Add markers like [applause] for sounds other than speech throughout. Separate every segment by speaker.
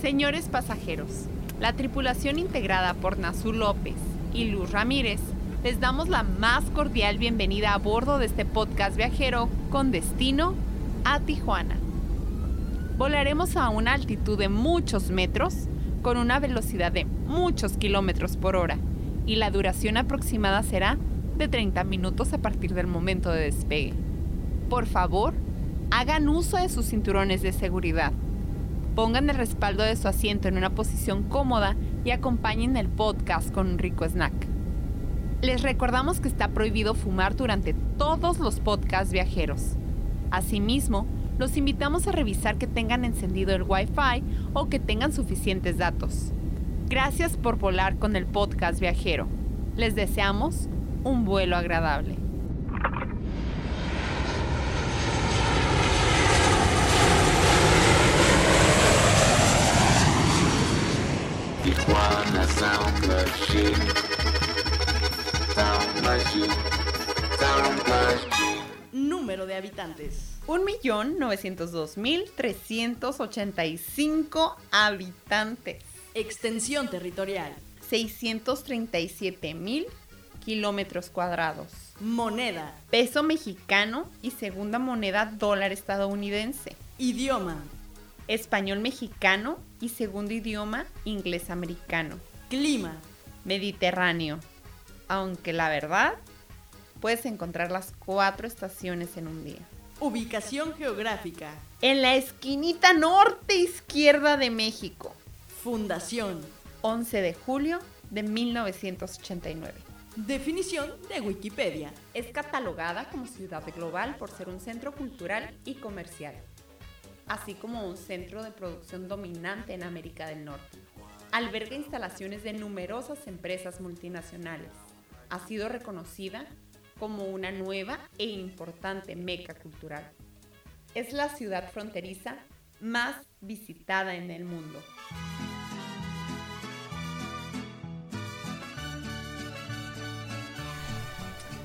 Speaker 1: Señores pasajeros, la tripulación integrada por Nazul López y Luz Ramírez les damos la más cordial bienvenida a bordo de este podcast viajero con destino a Tijuana. Volaremos a una altitud de muchos metros con una velocidad de muchos kilómetros por hora y la duración aproximada será de 30 minutos a partir del momento de despegue. Por favor, hagan uso de sus cinturones de seguridad. Pongan el respaldo de su asiento en una posición cómoda y acompañen el podcast con un rico snack. Les recordamos que está prohibido fumar durante todos los podcasts viajeros. Asimismo, los invitamos a revisar que tengan encendido el Wi-Fi o que tengan suficientes datos. Gracias por volar con el podcast viajero. Les deseamos un vuelo agradable.
Speaker 2: Tijuana Sound Machine. Sound Machine. Sound Machine.
Speaker 3: Número de habitantes.
Speaker 1: 1.902.385 habitantes.
Speaker 3: Extensión territorial.
Speaker 1: 637.000 kilómetros cuadrados.
Speaker 3: Moneda.
Speaker 1: Peso mexicano y segunda moneda dólar estadounidense.
Speaker 3: Idioma.
Speaker 1: Español mexicano y segundo idioma inglés americano.
Speaker 3: Clima.
Speaker 1: Mediterráneo. Aunque la verdad, puedes encontrar las cuatro estaciones en un día.
Speaker 3: Ubicación geográfica.
Speaker 1: En la esquinita norte izquierda de México.
Speaker 3: Fundación.
Speaker 1: 11 de julio de 1989.
Speaker 3: Definición de Wikipedia.
Speaker 1: Es catalogada como ciudad global por ser un centro cultural y comercial, así como un centro de producción dominante en América del Norte. Alberga instalaciones de numerosas empresas multinacionales. Ha sido reconocida como una nueva e importante meca cultural. Es la ciudad fronteriza más visitada en el mundo.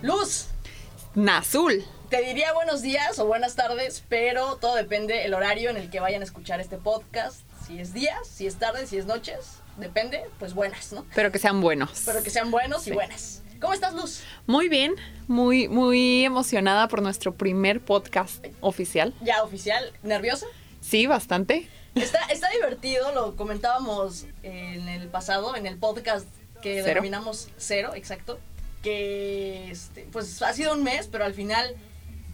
Speaker 3: Luz.
Speaker 1: Nazul.
Speaker 3: Te diría buenos días o buenas tardes, pero todo depende el horario en el que vayan a escuchar este podcast. Si es días, si es tarde, si es noches, depende, pues buenas, ¿no?
Speaker 1: Pero que sean buenos.
Speaker 3: Pero que sean buenos
Speaker 1: Sí.
Speaker 3: y buenas. ¿Cómo estás, Luz?
Speaker 1: Muy bien, muy, muy emocionada por nuestro primer podcast oficial.
Speaker 3: Ya oficial, nerviosa.
Speaker 1: Sí, bastante.
Speaker 3: Está, está divertido, lo comentábamos en el pasado, en el podcast que
Speaker 1: Cero.
Speaker 3: denominamos cero, exacto. Que este, pues ha sido un mes, pero al final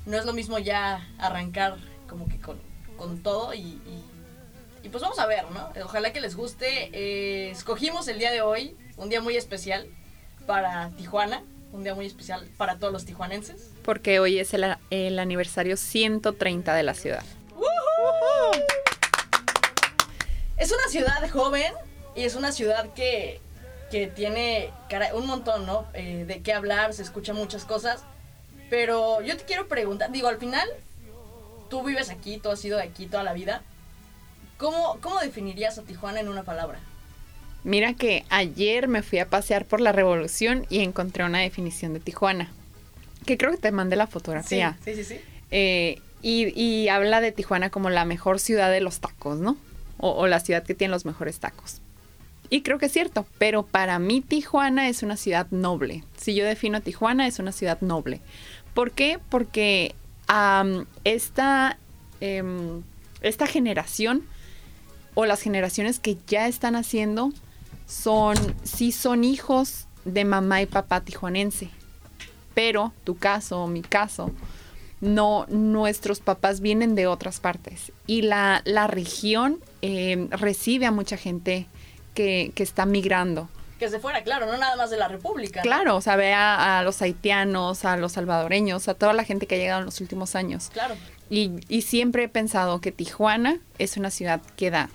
Speaker 3: no es lo mismo ya arrancar como que con, con todo y, y- y pues vamos a ver, ¿no? Ojalá que les guste. Eh, escogimos el día de hoy, un día muy especial para Tijuana, un día muy especial para todos los tijuanenses.
Speaker 1: Porque hoy es el, el aniversario 130 de la ciudad.
Speaker 3: Es una ciudad joven y es una ciudad que, que tiene cara- un montón, ¿no? Eh, de qué hablar, se escuchan muchas cosas. Pero yo te quiero preguntar, digo, al final, tú vives aquí, tú has sido de aquí toda la vida. ¿Cómo, cómo definirías a Tijuana en una palabra?
Speaker 1: Mira que ayer me fui a pasear por la Revolución y encontré una definición de Tijuana. Que creo que te mandé la fotografía.
Speaker 3: sí, sí, sí.
Speaker 1: Eh, y, y habla de Tijuana como la mejor ciudad de los tacos, ¿no? O, o la ciudad que tiene los mejores tacos. Y creo que es cierto, pero para mí Tijuana es una ciudad noble. Si yo defino a Tijuana, es una ciudad noble. ¿Por qué? Porque esta, em, esta generación o las generaciones que ya están haciendo son, sí son hijos de mamá y papá tijuanense. Pero tu caso, mi caso, no, nuestros papás vienen de otras partes. Y la, la región eh, recibe a mucha gente que, que está migrando.
Speaker 3: Que se fuera, claro, no nada más de la República.
Speaker 1: Claro, o sea, ve a, a los haitianos, a los salvadoreños, a toda la gente que ha llegado en los últimos años.
Speaker 3: Claro.
Speaker 1: Y, y siempre he pensado que Tijuana es una ciudad que da.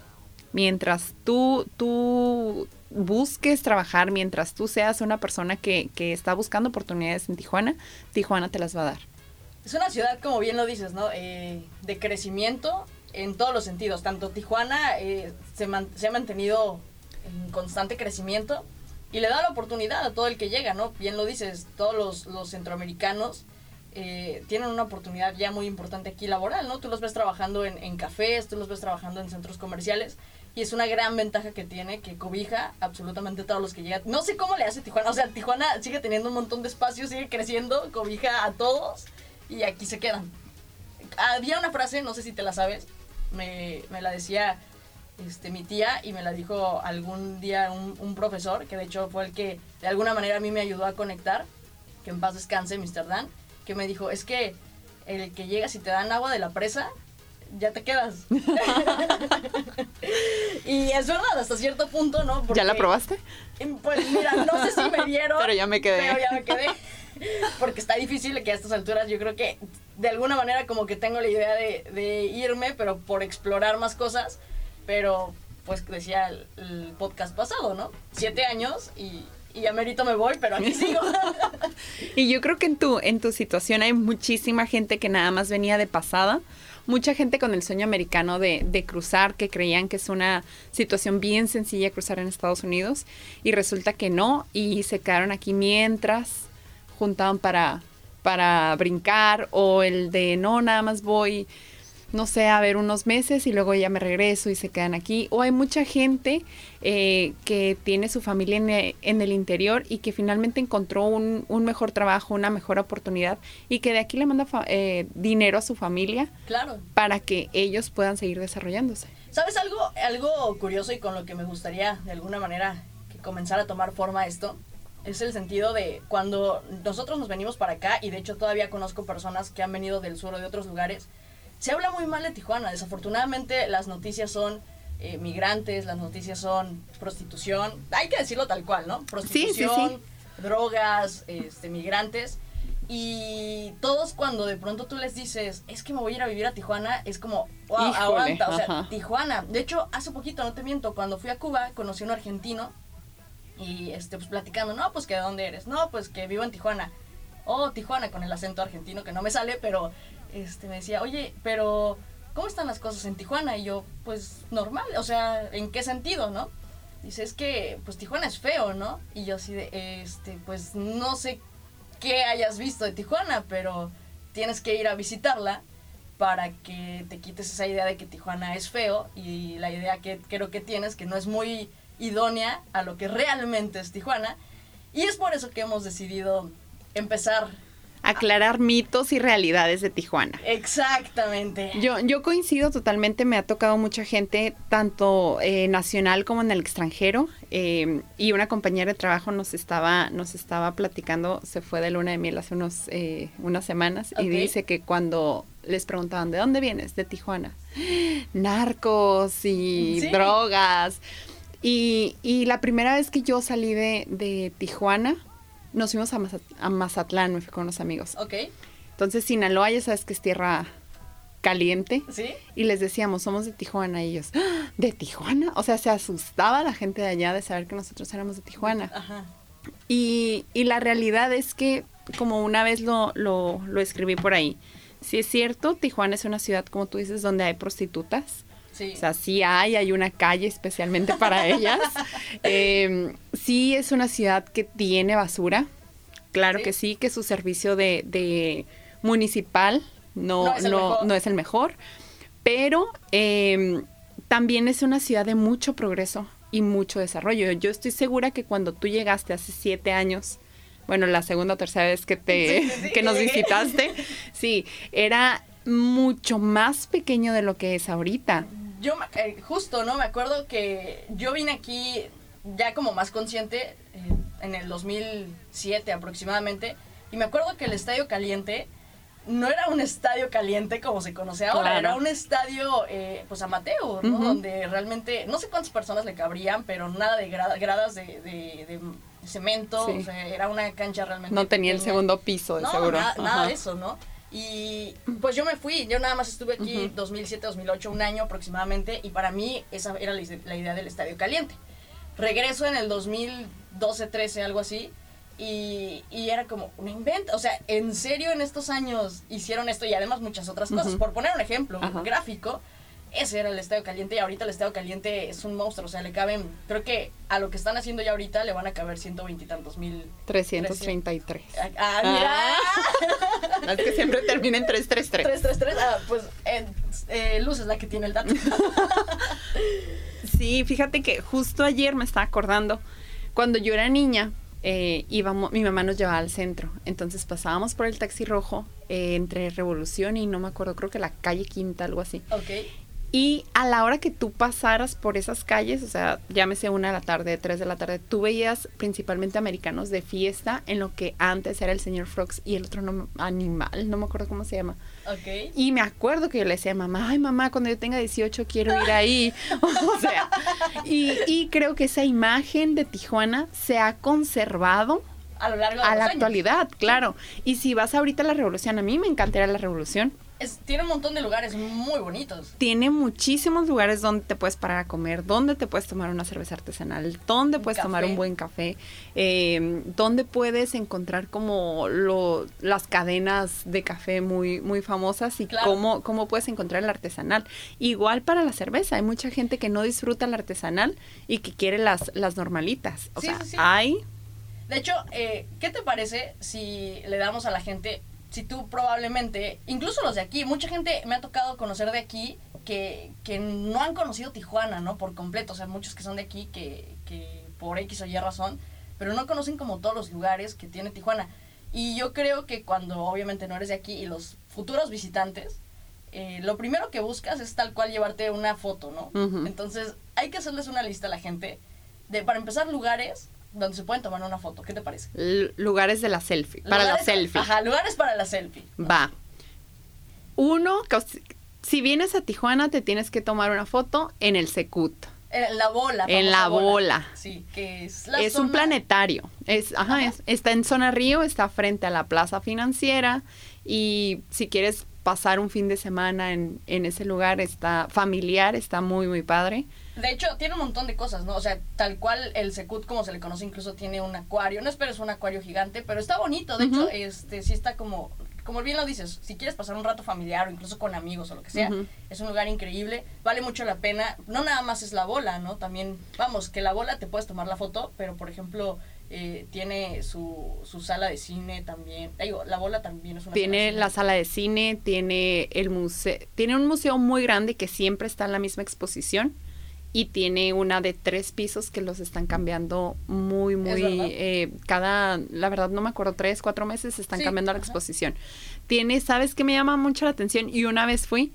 Speaker 1: Mientras tú, tú busques trabajar, mientras tú seas una persona que, que está buscando oportunidades en Tijuana, Tijuana te las va a dar.
Speaker 3: Es una ciudad, como bien lo dices, ¿no? Eh, de crecimiento en todos los sentidos. Tanto Tijuana eh, se, man- se ha mantenido en constante crecimiento y le da la oportunidad a todo el que llega, ¿no? Bien lo dices, todos los, los centroamericanos eh, tienen una oportunidad ya muy importante aquí laboral, ¿no? Tú los ves trabajando en, en cafés, tú los ves trabajando en centros comerciales y es una gran ventaja que tiene que cobija absolutamente todos los que llegan. No sé cómo le hace Tijuana, o sea, Tijuana sigue teniendo un montón de espacio, sigue creciendo, cobija a todos y aquí se quedan. Había una frase, no sé si te la sabes, me, me la decía este, mi tía y me la dijo algún día un, un profesor, que de hecho fue el que de alguna manera a mí me ayudó a conectar, que en paz descanse, Mr. Dan, que me dijo, es que el que llegas y te dan agua de la presa, ya te quedas. [laughs] y es verdad, hasta cierto punto, ¿no?
Speaker 1: ¿Ya la probaste?
Speaker 3: Pues mira, no sé si me dieron. [laughs]
Speaker 1: Pero ya me quedé.
Speaker 3: Pero ya me quedé. [laughs] Porque está difícil que a estas alturas yo creo que de alguna manera como que tengo la idea de, de irme, pero por explorar más cosas. Pero pues decía el, podcast pasado, ¿no? Siete años y, y a mérito me voy, pero aquí sigo. [laughs]
Speaker 1: Y yo creo que en tu, en tu situación hay muchísima gente que nada más venía de pasada. Mucha gente con el sueño americano de, de cruzar, que creían que es una situación bien sencilla cruzar en Estados Unidos. Y resulta que no. Y se quedaron aquí mientras juntaban para, para brincar. O el de no, nada más voy, no sé, a ver unos meses y luego ya me regreso y se quedan aquí. O hay mucha gente eh, que tiene su familia en, en el interior y que finalmente encontró un, un mejor trabajo, una mejor oportunidad y que de aquí le manda fa- eh, dinero a su familia
Speaker 3: claro.
Speaker 1: para que ellos puedan seguir desarrollándose.
Speaker 3: ¿Sabes algo, algo curioso y con lo que me gustaría de alguna manera que comenzara a tomar forma esto? Es el sentido de cuando nosotros nos venimos para acá, y de hecho todavía conozco personas que han venido del sur o de otros lugares, se habla muy mal de Tijuana. Desafortunadamente las noticias son eh, migrantes, las noticias son prostitución, hay que decirlo tal cual, ¿no? Prostitución, drogas, este, migrantes. Y todos cuando de pronto tú les dices, es que me voy a ir a vivir a Tijuana, es como, wow,
Speaker 1: Híjole,
Speaker 3: aguanta, o sea,
Speaker 1: ajá.
Speaker 3: Tijuana. De hecho, hace poquito, no te miento, cuando fui a Cuba, conocí a un argentino y este, pues platicando, no, pues que de dónde eres, no, pues que vivo en Tijuana. Oh, Tijuana, con el acento argentino que no me sale, pero este, me decía, oye, pero ¿cómo están las cosas en Tijuana? Y yo, pues normal, o sea, ¿en qué sentido, no? Dice, es que, pues Tijuana es feo, ¿no? Y yo así de, este, pues no sé qué hayas visto de Tijuana, pero tienes que ir a visitarla para que te quites esa idea de que Tijuana es feo y la idea que creo que tienes que no es muy idónea a lo que realmente es Tijuana. Y es por eso que hemos decidido empezar
Speaker 1: Aclarar mitos y realidades de Tijuana.
Speaker 3: exactamente.
Speaker 1: Yo, yo coincido totalmente, me ha tocado mucha gente, tanto eh, nacional como en el extranjero, eh, y una compañera de trabajo nos estaba, nos estaba platicando, se fue de luna de miel hace unos, eh, unas semanas, y dice que cuando les preguntaban, ¿de dónde vienes? De Tijuana. Narcos y
Speaker 3: Sí.
Speaker 1: drogas. Y, y la primera vez que yo salí de, de Tijuana, nos fuimos a, Mazat- a Mazatlán, me fui con unos amigos.
Speaker 3: Ok,
Speaker 1: Entonces, Sinaloa ya sabes que es tierra caliente.
Speaker 3: ¿sí?
Speaker 1: Y les decíamos, somos de Tijuana. Y ellos, "¿Ah, ¿de Tijuana? O sea, se asustaba la gente de allá de saber que nosotros éramos de Tijuana.
Speaker 3: Ajá.
Speaker 1: Y, y la realidad es que, como una vez lo, lo, lo escribí por ahí, sí es cierto, Tijuana es una ciudad, como tú dices, donde hay prostitutas.
Speaker 3: Sí.
Speaker 1: O sea, sí hay, hay una calle especialmente para [laughs] ellas. Eh, sí es una ciudad que tiene basura. Claro
Speaker 3: Sí.
Speaker 1: que sí, que su servicio de, de municipal no,
Speaker 3: No es el
Speaker 1: no- es el mejor. Pero eh, también es una ciudad de mucho progreso y mucho desarrollo. Yo estoy segura que cuando tú llegaste hace siete años, bueno, la segunda o tercera vez que te
Speaker 3: Sí, [laughs] sí, sí,
Speaker 1: que nos visitaste, sí, era mucho más pequeño de lo que es ahorita.
Speaker 3: Yo, eh, justo, ¿no? Me acuerdo que yo vine aquí ya como más consciente eh, en el 2007 aproximadamente. Y me acuerdo que el Estadio Caliente no era un estadio caliente como se conoce ahora,
Speaker 1: Claro.
Speaker 3: era un estadio eh, pues amateur, ¿no? Donde realmente, no sé cuántas personas le cabrían, pero nada de gra- gradas de, de- de cemento,
Speaker 1: Sí.
Speaker 3: o sea, era una cancha realmente
Speaker 1: No tenía el segundo piso, de
Speaker 3: No,
Speaker 1: seguro.
Speaker 3: nada, de eso, ¿no? Y pues yo me fui, yo nada más estuve aquí
Speaker 1: Ujú.
Speaker 3: 2007, 2008, un año aproximadamente, y para mí esa era la, idea del estadio caliente. Regreso en el 2012, 13, algo así, y, y era como un invento, o sea, en serio en estos años hicieron esto y además muchas otras cosas.
Speaker 1: Ujú.
Speaker 3: Por poner un ejemplo
Speaker 1: Ajá.
Speaker 3: gráfico, ese era el Estadio Caliente y ahorita el Estadio Caliente es un monstruo, o sea, le caben, creo que a lo que están haciendo ya ahorita le van a caber ciento veintitantos mil.
Speaker 1: 333.
Speaker 3: Ah, ah, mira.
Speaker 1: Es que siempre termina en 333.
Speaker 3: 333, ah, pues eh, eh, Luz es la que tiene el dato. [laughs]
Speaker 1: Sí, fíjate que justo ayer me estaba acordando, cuando yo era niña, eh, íbamos, mi mamá nos llevaba al centro, entonces pasábamos por el taxi rojo eh, entre Revolución y no me acuerdo, creo que la calle Quinta, algo así.
Speaker 3: ok.
Speaker 1: Y a la hora que tú pasaras por esas calles, o sea, llámese una de la tarde, tres de la tarde, tú veías principalmente americanos de fiesta en lo que antes era el señor Frogs y el otro no, animal, no me acuerdo cómo se llama.
Speaker 3: Ok.
Speaker 1: Y me acuerdo que yo le decía a mamá, ay mamá, cuando yo tenga 18 quiero ir ahí. [laughs] o sea, y, y creo que esa imagen de Tijuana se ha conservado
Speaker 3: A lo largo de
Speaker 1: a
Speaker 3: los
Speaker 1: la
Speaker 3: años.
Speaker 1: actualidad, claro. Y si vas ahorita a la revolución, a mí me encantaría la revolución.
Speaker 3: Es- tiene un montón de lugares muy bonitos.
Speaker 1: Tiene muchísimos lugares donde te puedes parar a comer, donde te puedes tomar una cerveza artesanal, donde puedes tomar un buen café, eh, donde puedes encontrar como lo, las cadenas de café muy, muy famosas y
Speaker 3: Claro.
Speaker 1: cómo, cómo puedes encontrar el artesanal. Igual para la cerveza, hay mucha gente que no disfruta el artesanal y que quiere las, las normalitas. O
Speaker 3: Sí,
Speaker 1: sea,
Speaker 3: sí, sí.
Speaker 1: hay
Speaker 3: De hecho, eh, ¿qué te parece si le damos a la gente, si tú probablemente, incluso los de aquí, mucha gente me ha tocado conocer de aquí que, que no han conocido Tijuana, ¿no? Por completo, o sea, muchos que son de aquí que, que por X o Y razón, pero no conocen como todos los lugares que tiene Tijuana. Y yo creo que cuando obviamente no eres de aquí y los futuros visitantes, eh, lo primero que buscas es tal cual llevarte una foto, ¿no? Entonces hay que hacerles una lista a la gente de, para empezar, lugares donde se pueden tomar una foto. ¿Qué te parece?
Speaker 1: l- lugares de la selfie, para la selfie.
Speaker 3: Ajá, lugares para la selfie.
Speaker 1: Va. Uno, si vienes a Tijuana, te tienes que tomar una foto en el Secut.
Speaker 3: En la bola.
Speaker 1: En la bola.
Speaker 3: Sí, que es la
Speaker 1: Es un planetario. Es, ajá,
Speaker 3: Ajá.
Speaker 1: es- está en zona Río, está frente a la plaza financiera. Y si quieres pasar un fin de semana en, en ese lugar, está familiar, está muy, muy padre.
Speaker 3: De hecho, tiene un montón de cosas, ¿no? O sea, tal cual el Secut, como se le conoce, incluso tiene un acuario. No esperes un acuario gigante, pero está bonito. De hecho, este sí está como, como bien lo dices, si quieres pasar un rato familiar o incluso con amigos o lo que sea, es un lugar increíble. Vale mucho la pena. No nada más es la bola, ¿no? También, vamos, que la bola te puedes tomar la foto, pero por ejemplo, eh, tiene su, su sala de cine también. Digo, la bola también es una
Speaker 1: Tiene
Speaker 3: sala de
Speaker 1: la
Speaker 3: cine.
Speaker 1: sala de cine, tiene el museo, tiene un museo muy grande que siempre está en la misma exposición y tiene una de tres pisos que los están cambiando muy, muy, eh, cada, la verdad no me acuerdo, tres, cuatro meses están
Speaker 3: Sí,
Speaker 1: cambiando la
Speaker 3: ajá.
Speaker 1: exposición. Tiene, ¿sabes qué me llama mucho la atención? Y una vez fui,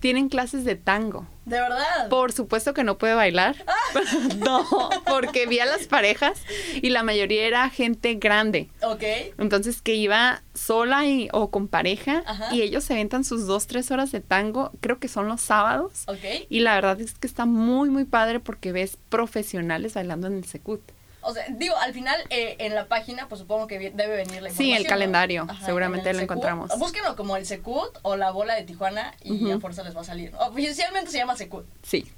Speaker 1: tienen clases de tango.
Speaker 3: De verdad.
Speaker 1: Por supuesto que no puede bailar. [laughs] no, porque vi a las parejas y la mayoría era gente grande.
Speaker 3: Ok.
Speaker 1: Entonces que iba sola y, o con pareja
Speaker 3: Ajá.
Speaker 1: y ellos se aventan sus dos, tres horas de tango, creo que son los sábados.
Speaker 3: Ok.
Speaker 1: Y la verdad es que está muy, muy padre porque ves profesionales bailando en el Secut.
Speaker 3: O sea, digo, al final eh, en la página, pues supongo que debe venir la
Speaker 1: Sí,
Speaker 3: información.
Speaker 1: el
Speaker 3: ¿no?
Speaker 1: calendario,
Speaker 3: Ajá,
Speaker 1: seguramente
Speaker 3: en el
Speaker 1: lo encontramos.
Speaker 3: Búsquenlo como el Secut o la bola de Tijuana y a fuerza les va a salir. Oficialmente se llama Secut.
Speaker 1: Sí,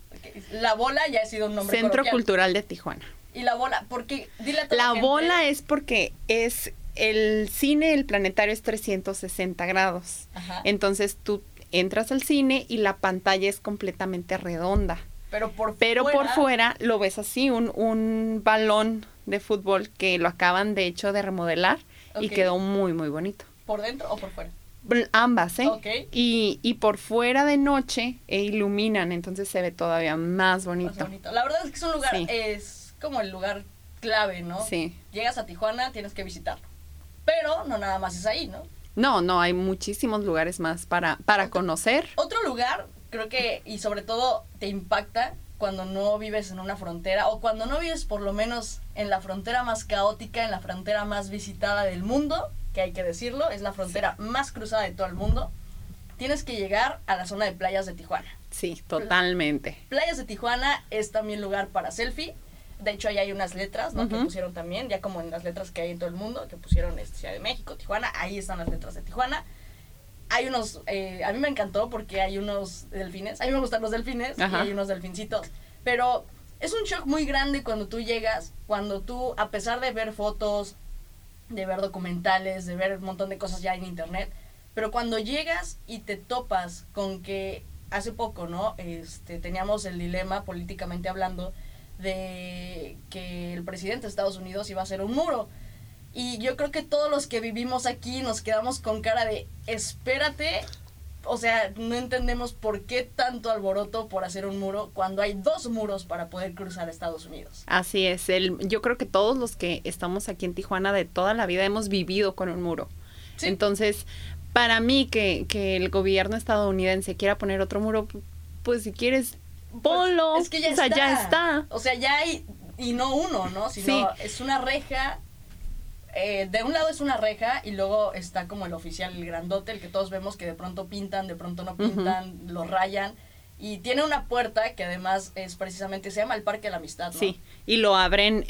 Speaker 3: La bola ya ha sido un nombre
Speaker 1: Centro
Speaker 3: coloquial.
Speaker 1: Cultural de Tijuana.
Speaker 3: Y la bola, porque dile a toda
Speaker 1: La
Speaker 3: gente-
Speaker 1: bola es porque es el cine, el planetario es 360 grados.
Speaker 3: Ajá.
Speaker 1: Entonces tú entras al cine y la pantalla es completamente redonda.
Speaker 3: Pero por
Speaker 1: Pero
Speaker 3: fuera,
Speaker 1: por fuera lo ves así, un, un balón de fútbol que lo acaban de hecho de remodelar y quedó muy, muy bonito.
Speaker 3: ¿Por dentro o por fuera?
Speaker 1: Ambas, ¿eh? Y, y por fuera de noche e iluminan, entonces se ve todavía más
Speaker 3: Más
Speaker 1: bonito.
Speaker 3: bonito. La verdad es que es un lugar,
Speaker 1: Sí.
Speaker 3: es como el lugar clave, ¿no?
Speaker 1: Sí.
Speaker 3: Llegas a Tijuana, tienes que visitarlo. Pero no nada más es ahí, ¿no?
Speaker 1: No, no, hay muchísimos lugares más para, para conocer.
Speaker 3: Otro lugar, creo que, y sobre todo te impacta cuando no vives en una frontera o cuando no vives por lo menos en la frontera más caótica, en la frontera más visitada del mundo, que hay que decirlo, es la frontera más cruzada de todo el mundo. Tienes que llegar a la zona de playas de Tijuana.
Speaker 1: Sí, totalmente.
Speaker 3: Playas de Tijuana es también lugar para selfie. De hecho, ahí hay unas letras, ¿no? Que pusieron también, ya como en las letras que hay en todo el mundo, que pusieron este, Ciudad de México, Tijuana, ahí están las letras de Tijuana. Hay unos, eh, a mí me encantó porque hay unos delfines, a mí me gustan los delfines
Speaker 1: Ajá.
Speaker 3: y hay unos delfincitos, pero es un shock muy grande cuando tú llegas, cuando tú, a pesar de ver fotos, de ver documentales, de ver un montón de cosas ya en internet, pero cuando llegas y te topas con que hace poco, ¿no? Este, teníamos el dilema políticamente hablando de que el presidente de Estados Unidos iba a hacer un muro. Y yo creo que todos los que vivimos aquí nos quedamos con cara de, espérate, o sea, no entendemos por qué tanto alboroto por hacer un muro cuando hay dos muros para poder cruzar Estados Unidos.
Speaker 1: Así es, el, yo creo que todos los que estamos aquí en Tijuana de toda la vida hemos vivido con un muro.
Speaker 3: Sí.
Speaker 1: Entonces, para mí que, que el gobierno estadounidense quiera poner otro muro, pues si quieres, ponlo.
Speaker 3: Pues, es que ya
Speaker 1: o sea,
Speaker 3: está.
Speaker 1: ya está.
Speaker 3: O sea, ya hay, y no uno, ¿no? Sino
Speaker 1: Sí.
Speaker 3: es una reja. Eh, de un lado es una reja y luego está como el oficial, el grandote, el que todos vemos que de pronto pintan, de pronto no pintan, lo rayan. Y tiene una puerta que además es precisamente, se llama el Parque de la Amistad, ¿no?
Speaker 1: Sí, y lo abren,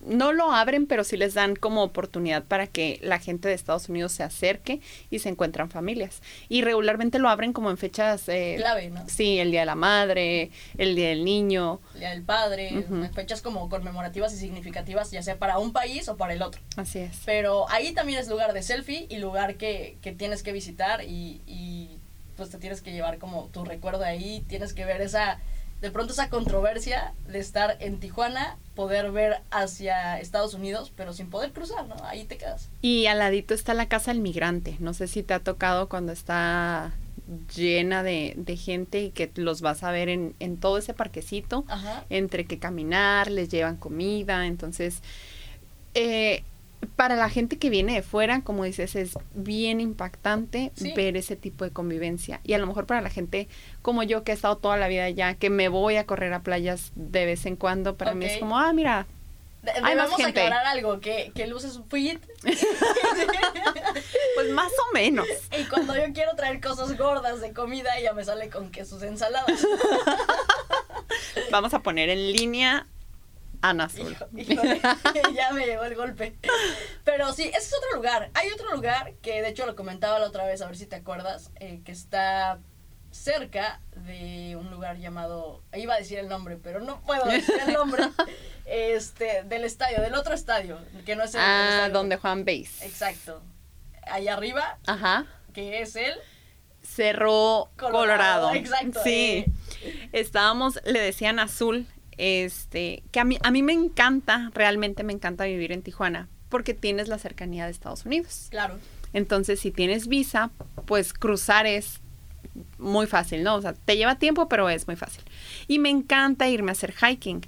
Speaker 1: no lo abren, pero sí les dan como oportunidad para que la gente de Estados Unidos se acerque y se encuentran familias. Y regularmente lo abren como en fechas... eh,
Speaker 3: Clave, ¿no?
Speaker 1: Sí, el Día de la Madre, el Día del Niño.
Speaker 3: El Día del Padre, fechas como conmemorativas y significativas, ya sea para un país o para el otro.
Speaker 1: Así es.
Speaker 3: Pero ahí también es lugar de selfie y lugar que, que tienes que visitar y, y, pues te tienes que llevar como tu recuerdo ahí, tienes que ver esa, de pronto esa controversia de estar en Tijuana, poder ver hacia Estados Unidos, pero sin poder cruzar, ¿no? Ahí te quedas.
Speaker 1: Y al ladito está la Casa del Migrante. No sé si te ha tocado cuando está llena de, de gente y que los vas a ver en, en todo ese parquecito.
Speaker 3: Ajá.
Speaker 1: entre que caminar, les llevan comida, entonces eh, para la gente que viene de fuera, como dices, es bien impactante
Speaker 3: Sí.
Speaker 1: ver ese tipo de convivencia. Y a lo mejor para la gente como yo, que he estado toda la vida allá, que me voy a correr a playas de vez en cuando, para mí es como, ah, mira,
Speaker 3: De-
Speaker 1: Hay más
Speaker 3: debemos
Speaker 1: gente.
Speaker 3: aclarar algo, que, que Luz es fit
Speaker 1: pues más o menos. [laughs]
Speaker 3: y cuando yo quiero traer cosas gordas de comida, ella me sale con que sus ensaladas. [laughs]
Speaker 1: Vamos a poner en línea Ana [laughs] Azul.
Speaker 3: Híjole, [laughs] ya me llegó el golpe. Pero sí, ese es otro lugar. Hay otro lugar que de hecho lo comentaba la otra vez, a ver si te acuerdas, eh, que está cerca de un lugar llamado, iba a decir el nombre, pero no puedo decir el nombre, [laughs] este, del estadio, del otro estadio, que no es el, el
Speaker 1: Ah,
Speaker 3: estadio.
Speaker 1: donde Juan Base.
Speaker 3: Exacto. Allá arriba,
Speaker 1: Ajá.
Speaker 3: que es el
Speaker 1: Cerro
Speaker 3: Colorado,
Speaker 1: Colorado.
Speaker 3: exacto,
Speaker 1: Sí. Estábamos, le decían azul, este, que a mí, a mí me encanta, realmente me encanta vivir en Tijuana, porque tienes la cercanía de Estados Unidos.
Speaker 3: claro.
Speaker 1: Entonces, si tienes visa, pues cruzar es muy fácil, ¿no? O sea, te lleva tiempo, pero es muy fácil. Y me encanta irme a hacer hiking.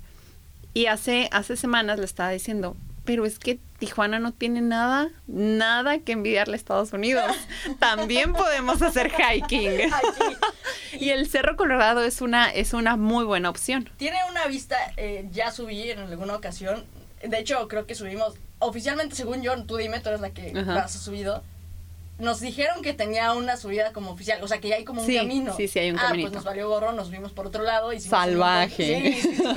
Speaker 1: Y hace, hace semanas le estaba diciendo, pero es que Tijuana no tiene nada, nada que envidiarle a Estados Unidos. [laughs] También podemos hacer hiking. Y el Cerro Colorado es una, es una muy buena opción.
Speaker 3: Tiene una vista, eh, ya subí en alguna ocasión. De hecho, creo que subimos, oficialmente, según yo, tú dime, tú eres la que
Speaker 1: Ajá.
Speaker 3: más ha subido. Nos dijeron que tenía una subida como oficial, o sea, que ya hay como un
Speaker 1: Sí,
Speaker 3: camino.
Speaker 1: sí, sí, hay un
Speaker 3: ah,
Speaker 1: caminito.
Speaker 3: pues nos valió gorro, nos vimos por otro lado. Hicimos
Speaker 1: Salvaje.
Speaker 3: sí.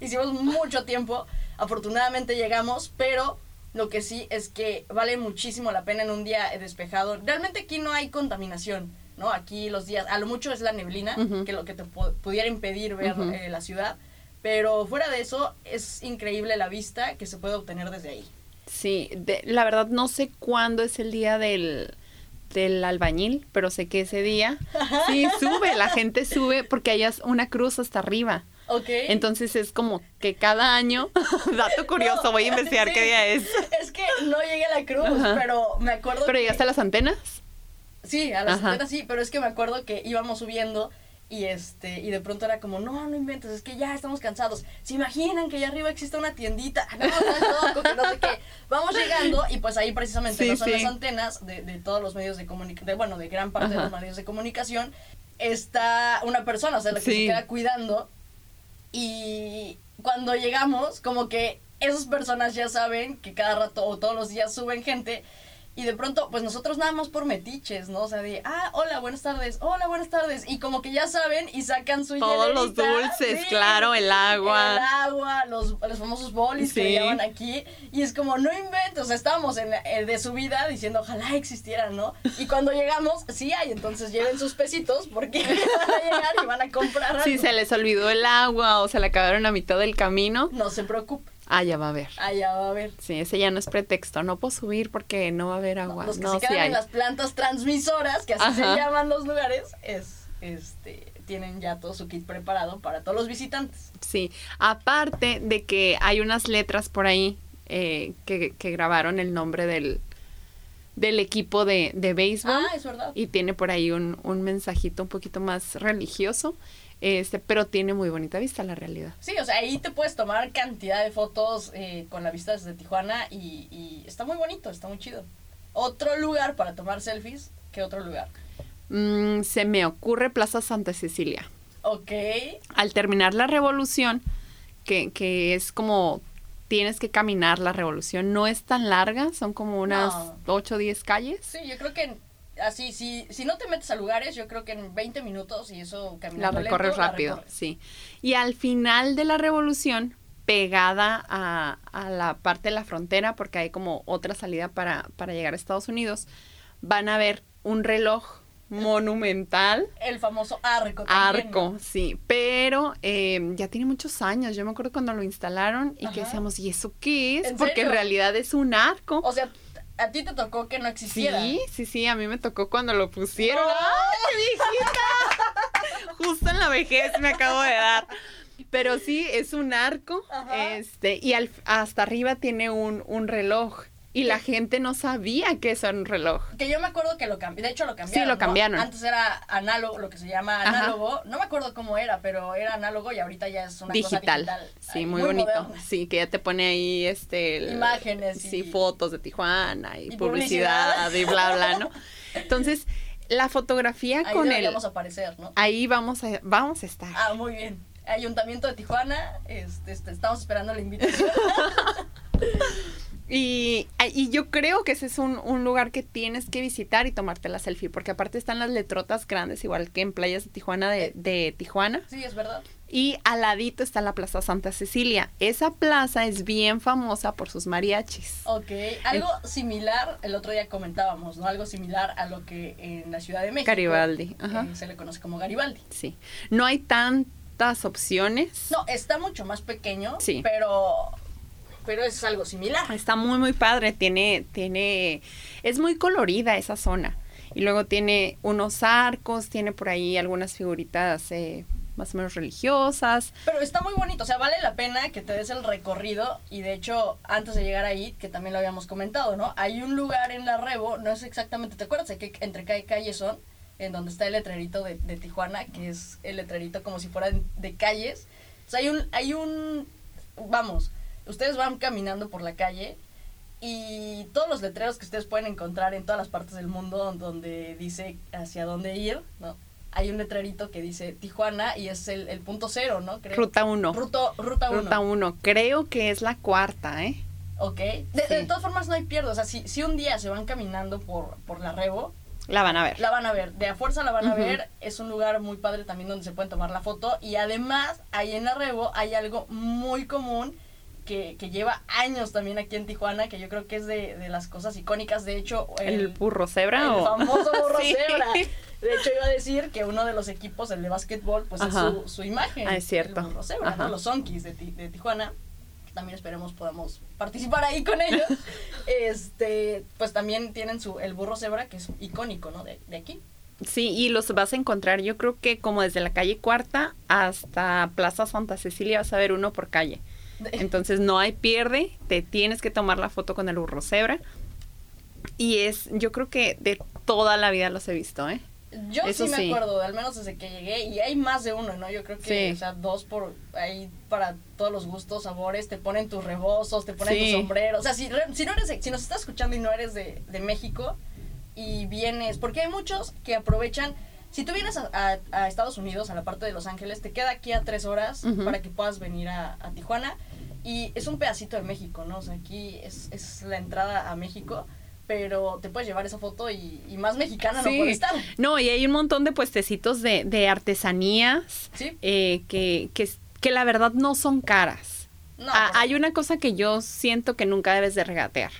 Speaker 3: [laughs] Hicimos mucho tiempo. Afortunadamente llegamos, pero lo que sí es que vale muchísimo la pena en un día despejado. Realmente aquí no hay contaminación, ¿no? Aquí los días, a lo mucho es la neblina, que lo que te pu- pudiera impedir ver eh, la ciudad. Pero fuera de eso, es increíble la vista que se puede obtener desde ahí.
Speaker 1: Sí, de- la verdad no sé cuándo es el día del, del albañil, pero sé que ese día [laughs] sí sube, la gente sube porque hay una cruz hasta arriba.
Speaker 3: ¿Ok?
Speaker 1: Entonces es como que cada año, [laughs] dato curioso,
Speaker 3: No,
Speaker 1: voy a investigar
Speaker 3: sí.
Speaker 1: qué día es.
Speaker 3: Es que no llegué a la cruz,
Speaker 1: Ajá.
Speaker 3: pero me acuerdo
Speaker 1: ¿Pero
Speaker 3: que-
Speaker 1: llegaste a las antenas?
Speaker 3: Sí, a las
Speaker 1: Ajá.
Speaker 3: 70 sí, pero es que me acuerdo que íbamos subiendo y este y de pronto era como, no, no inventes, es que ya estamos cansados. ¿Se imaginan que allá arriba existe una tiendita? [laughs] No, no, loco, que no sé qué. Vamos llegando y pues ahí precisamente
Speaker 1: Sí,
Speaker 3: no son
Speaker 1: sí.
Speaker 3: las antenas de, de todos los medios de comunicación, bueno, de gran parte de
Speaker 1: Ajá.
Speaker 3: los medios de comunicación, está una persona, o sea, la que se
Speaker 1: Sí.
Speaker 3: queda cuidando y cuando llegamos, como que esas personas ya saben que cada rato o todos los días suben gente y de pronto, pues nosotros nada más por metiches, ¿no? O sea, de, ah, hola, buenas tardes, hola, buenas tardes. Y como que ya saben y sacan su
Speaker 1: Todos los dulces,
Speaker 3: sí,
Speaker 1: claro, el agua.
Speaker 3: El agua, los, los famosos bolis que
Speaker 1: Sí.
Speaker 3: llaman aquí. Y es como, no inventes, o sea, estábamos en, eh, de subida diciendo, ojalá existieran, ¿no? Y cuando llegamos, sí hay, entonces lleven sus pesitos porque [laughs] van a llegar y van a comprar algo.
Speaker 1: Si se les olvidó el agua o se le acabaron a mitad del camino,
Speaker 3: No se preocupe,
Speaker 1: ah, ya va a haber.
Speaker 3: allá va a haber.
Speaker 1: Sí, ese ya no es pretexto. No puedo subir porque no va a haber agua.
Speaker 3: Los que
Speaker 1: No,
Speaker 3: se quedan en las plantas transmisoras, que así
Speaker 1: Ajá.
Speaker 3: se llaman los lugares, es, este, tienen ya todo su kit preparado para todos los visitantes.
Speaker 1: Sí, aparte de que hay unas letras por ahí eh, que, que grabaron el nombre del, del equipo de, de béisbol
Speaker 3: Ah, es verdad.
Speaker 1: y tiene por ahí un, un mensajito un poquito más religioso, este, pero tiene muy bonita vista la realidad.
Speaker 3: Sí, o sea, ahí te puedes tomar cantidad de fotos eh, con la vista desde Tijuana y, y está muy bonito, está muy chido. Otro lugar para tomar selfies, ¿qué otro lugar?
Speaker 1: Mm, se me ocurre Plaza Santa Cecilia.
Speaker 3: Ok,
Speaker 1: Al terminar la revolución, que, que es como tienes que caminar la revolución, no es tan larga, son como unas
Speaker 3: No.
Speaker 1: 8 o 10 calles.
Speaker 3: sí, yo creo que en- así, si, si no te metes a lugares, yo creo que en 20 minutos y eso
Speaker 1: La recorres
Speaker 3: lento, la
Speaker 1: rápido,
Speaker 3: recorres.
Speaker 1: sí. Y al final de la revolución, pegada a, a la parte de la frontera, porque hay como otra salida para, para llegar a Estados Unidos, van a ver un reloj monumental.
Speaker 3: El famoso arco. también,
Speaker 1: Arco,
Speaker 3: ¿no?
Speaker 1: sí, pero eh, ya tiene muchos años. Yo me acuerdo cuando lo instalaron y que decíamos, ¿y eso qué es?
Speaker 3: ¿En
Speaker 1: Porque en realidad es un arco.
Speaker 3: O sea, a ti te tocó que no existiera.
Speaker 1: Sí, sí, sí, a mí me tocó cuando lo pusieron. ¡Ay, viejita! [laughs] Justo en la vejez me acabo de dar. Pero sí, es un arco,
Speaker 3: Ajá.
Speaker 1: este, y al- hasta arriba tiene un, un reloj. Y la gente no sabía que eso era un reloj.
Speaker 3: Que yo me acuerdo que lo cambiaron. De hecho, lo cambiaron.
Speaker 1: lo
Speaker 3: ¿no?
Speaker 1: cambiaron.
Speaker 3: Antes era análogo, lo que se llama
Speaker 1: Ajá.
Speaker 3: análogo. No me acuerdo cómo era, pero era análogo y ahorita ya es una
Speaker 1: Digital.
Speaker 3: cosa digital.
Speaker 1: Sí,
Speaker 3: Ay,
Speaker 1: muy, bonito.
Speaker 3: moderna.
Speaker 1: Sí, que ya te pone ahí este el-
Speaker 3: Imágenes
Speaker 1: Sí,
Speaker 3: y-
Speaker 1: fotos de Tijuana y,
Speaker 3: y
Speaker 1: publicidad,
Speaker 3: publicidad.
Speaker 1: y bla bla, ¿no? [laughs] Entonces, la fotografía
Speaker 3: Ahí
Speaker 1: con el
Speaker 3: deberíamos aparecer, ¿no?
Speaker 1: ahí vamos a vamos a estar.
Speaker 3: Ah, muy bien. Ayuntamiento de Tijuana, este, este, estamos esperando la invitación. [laughs]
Speaker 1: Y, y yo creo que ese es un, un lugar que tienes que visitar y tomarte la selfie, porque aparte están las letrotas grandes, igual que en playas de Tijuana, de, de Tijuana.
Speaker 3: sí, es verdad.
Speaker 1: Y al ladito está la Plaza Santa Cecilia. Esa plaza es bien famosa por sus mariachis.
Speaker 3: Ok, algo similar, el otro día comentábamos, ¿no? Algo similar a lo que en la Ciudad de México
Speaker 1: Garibaldi, ajá.
Speaker 3: eh, se le conoce como Garibaldi.
Speaker 1: Sí. No hay tantas opciones.
Speaker 3: No, está mucho más pequeño,
Speaker 1: Sí.
Speaker 3: pero, pero es algo similar.
Speaker 1: Está muy, muy padre. Tiene, tiene, es muy colorida esa zona. Y luego tiene unos arcos, tiene por ahí algunas figuritas eh, más o menos religiosas.
Speaker 3: Pero está muy bonito, o sea, vale la pena que te des el recorrido y de hecho, antes de llegar ahí, que también lo habíamos comentado, ¿no? Hay un lugar en la Rebo, no es exactamente, ¿te acuerdas qué entre qué calles son? En donde está el letrerito de, de Tijuana, que es el letrerito como si fuera de calles. O sea, hay un, hay un, vamos, ustedes van caminando por la calle y todos los letreros que ustedes pueden encontrar en todas las partes del mundo donde dice hacia dónde ir, ¿no? Hay un letrerito que dice Tijuana y es el, el punto cero, ¿no? Creo.
Speaker 1: Ruta 1.
Speaker 3: Ruto- ruta 1.
Speaker 1: Ruta 1. Creo que es la cuarta, ¿eh?
Speaker 3: Ok. De, todas formas no hay pierde. O sea, si, si un día se van caminando por, por la Rebo,
Speaker 1: La van a ver.
Speaker 3: la van a ver. De a fuerza la van a ver. Es un lugar muy padre también donde se pueden tomar la foto. Y además, ahí en la Rebo hay algo muy común que, que lleva años también aquí en Tijuana, que yo creo que es de, de las cosas icónicas. De hecho,
Speaker 1: ¿El burro cebra
Speaker 3: el
Speaker 1: o...?
Speaker 3: famoso burro [laughs]
Speaker 1: Sí.
Speaker 3: cebra. De hecho, iba a decir que uno de los equipos, el de básquetbol, pues
Speaker 1: Ajá.
Speaker 3: es su, su imagen.
Speaker 1: Ah, es cierto.
Speaker 3: El burro cebra, ¿no? Los Sonkis de, de Tijuana. También esperemos podamos participar ahí con ellos. [laughs] este, pues también tienen su el burro cebra, que es icónico, ¿no? De, de aquí.
Speaker 1: Sí, y los vas a encontrar, yo creo que como desde la calle Cuarta hasta Plaza Santa Cecilia vas a ver uno por calle. [laughs] Entonces no hay pierde, te tienes que tomar la foto con el burro cebra. Y es, yo creo que de toda la vida los he visto, ¿eh?
Speaker 3: Yo
Speaker 1: Eso
Speaker 3: sí me
Speaker 1: sí.
Speaker 3: acuerdo, al menos desde que llegué, y hay más de uno, ¿no? Yo creo que,
Speaker 1: Sí.
Speaker 3: o sea, dos por ahí para todos los gustos, sabores, te ponen tus rebozos, te ponen
Speaker 1: Sí.
Speaker 3: tu sombrero. O sea, si, si no eres, si nos estás escuchando y no eres de, de México y vienes, porque hay muchos que aprovechan. Si tú vienes a, a- a Estados Unidos, a la parte de Los Ángeles, te queda aquí a tres horas para que puedas venir a, a Tijuana. Y es un pedacito de México, ¿no? O sea, aquí es, es la entrada a México, pero te puedes llevar esa foto y, y más mexicana no puede estar.
Speaker 1: No, y hay un montón de puestecitos de, de artesanías
Speaker 3: Sí.
Speaker 1: eh, que, que, que la verdad no son caras.
Speaker 3: No,
Speaker 1: Ah, hay una cosa que yo siento que nunca debes de regatear.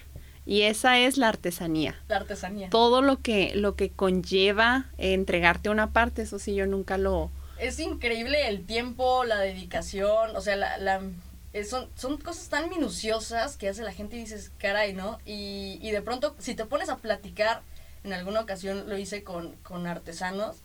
Speaker 1: Y esa es la artesanía.
Speaker 3: la artesanía.
Speaker 1: Todo lo que, lo que conlleva entregarte una parte, eso sí yo nunca lo...
Speaker 3: Es increíble el tiempo, la dedicación, o sea, la, la- son, son cosas tan minuciosas que hace la gente y dices, caray, ¿no? Y, y de pronto, si te pones a platicar, en alguna ocasión lo hice con, con artesanos,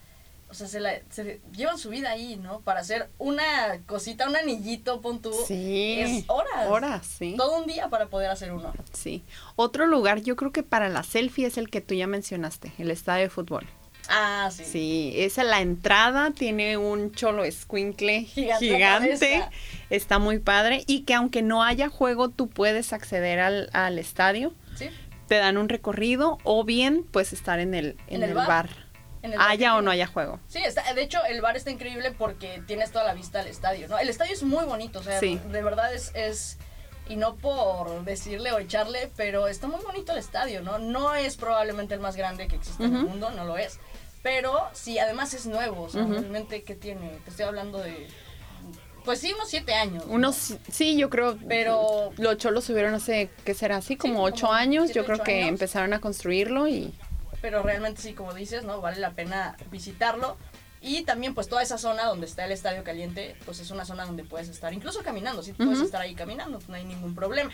Speaker 3: o sea, se, la, se llevan su vida ahí, ¿no? Para hacer una cosita, un anillito, pon tú.
Speaker 1: Sí.
Speaker 3: Es horas.
Speaker 1: Horas, sí.
Speaker 3: Todo un día para poder hacer uno.
Speaker 1: Sí. Otro lugar, yo creo que para la selfie es el que tú ya mencionaste, el estadio de fútbol.
Speaker 3: Ah, sí.
Speaker 1: Sí, esa la entrada tiene un cholo escuincle
Speaker 3: Gigante
Speaker 1: está muy padre y que aunque no haya juego tú puedes acceder al, al estadio,
Speaker 3: Sí.
Speaker 1: te dan un recorrido o bien puedes estar en el, en
Speaker 3: En el
Speaker 1: el
Speaker 3: bar.
Speaker 1: bar,
Speaker 3: Que
Speaker 1: haya o no haya juego.
Speaker 3: Sí, está, de hecho el bar está increíble porque tienes toda la vista al estadio, ¿no? El estadio es muy bonito, o sea,
Speaker 1: Sí.
Speaker 3: de verdad es, es, y no por decirle o echarle, pero está muy bonito el estadio, ¿no? No es probablemente el más grande que existe en el mundo, no lo es, pero sí, además es nuevo, o sea,
Speaker 1: Ujú.
Speaker 3: realmente, ¿qué tiene? Te estoy hablando de, pues sí, unos siete años. ¿no?
Speaker 1: Unos, sí, yo creo,
Speaker 3: Pero-
Speaker 1: los cholos subieron hace, ¿qué será? Así como ocho años,
Speaker 3: siete,
Speaker 1: yo creo que
Speaker 3: años.
Speaker 1: empezaron a construirlo y
Speaker 3: pero realmente sí, como dices, ¿no? Vale la pena visitarlo. Y también pues toda esa zona donde está el Estadio Caliente, pues es una zona donde puedes estar incluso caminando, sí puedes estar ahí caminando, no hay ningún problema.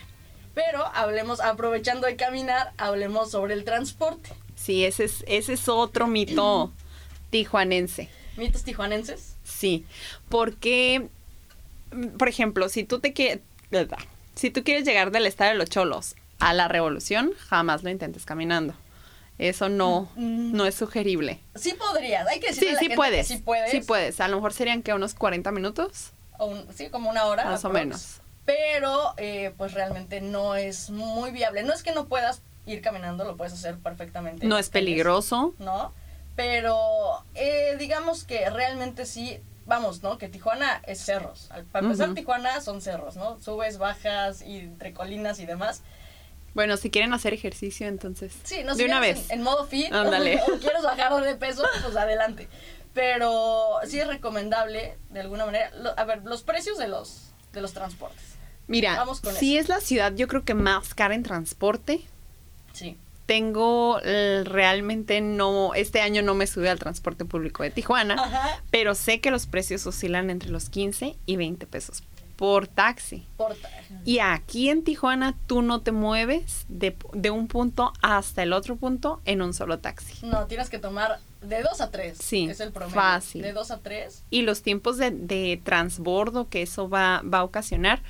Speaker 3: Pero hablemos, aprovechando de caminar, hablemos sobre el transporte.
Speaker 1: sí, ese es, ese es otro mito [clears throat] tijuanense.
Speaker 3: Mitos tijuanenses.
Speaker 1: Sí, porque, mm, por ejemplo, si tú te quieres, si tú quieres llegar del estadio de los Cholos a la Revolución, jamás lo intentes caminando. Eso no,
Speaker 3: Mm.
Speaker 1: no es sugerible.
Speaker 3: Sí podrías, hay que decirle
Speaker 1: Sí,
Speaker 3: a la
Speaker 1: sí
Speaker 3: gente que
Speaker 1: puedes.
Speaker 3: sí puedes.
Speaker 1: Sí puedes. A lo mejor serían que unos 40 minutos,
Speaker 3: o un- sí, como una hora.
Speaker 1: más o menos.
Speaker 3: Pero pues pues realmente no es muy viable. No es que no puedas ir caminando, lo puedes hacer perfectamente.
Speaker 1: No es peligroso.
Speaker 3: ¿no? Pero eh, digamos que realmente sí, vamos, ¿no? Que Tijuana es cerros. Al- Para empezar. Tijuana son cerros, ¿no? Subes, bajas y entre colinas y demás.
Speaker 1: Bueno, si quieren hacer ejercicio, entonces.
Speaker 3: Sí, no
Speaker 1: de una vez.
Speaker 3: En, en modo fit
Speaker 1: Ándale. [laughs]
Speaker 3: o quieres bajar de peso, pues adelante. Pero sí es recomendable, de alguna manera. Lo- a ver, los precios de los, de los transportes.
Speaker 1: Mira,
Speaker 3: Vamos con
Speaker 1: si
Speaker 3: eso.
Speaker 1: es la ciudad, yo creo que más cara en transporte.
Speaker 3: Sí.
Speaker 1: Tengo eh, realmente no, este año no me subí al transporte público de Tijuana.
Speaker 3: Ajá.
Speaker 1: Pero sé que los precios oscilan entre los 15 y 20 pesos por taxi. Y aquí en Tijuana tú no te mueves de, de un punto hasta el otro punto en un solo taxi.
Speaker 3: No, tienes que tomar de dos a tres.
Speaker 1: Sí,
Speaker 3: Es el promedio.
Speaker 1: fácil.
Speaker 3: De dos a tres.
Speaker 1: Y los tiempos de, de transbordo que eso va, va a ocasionar,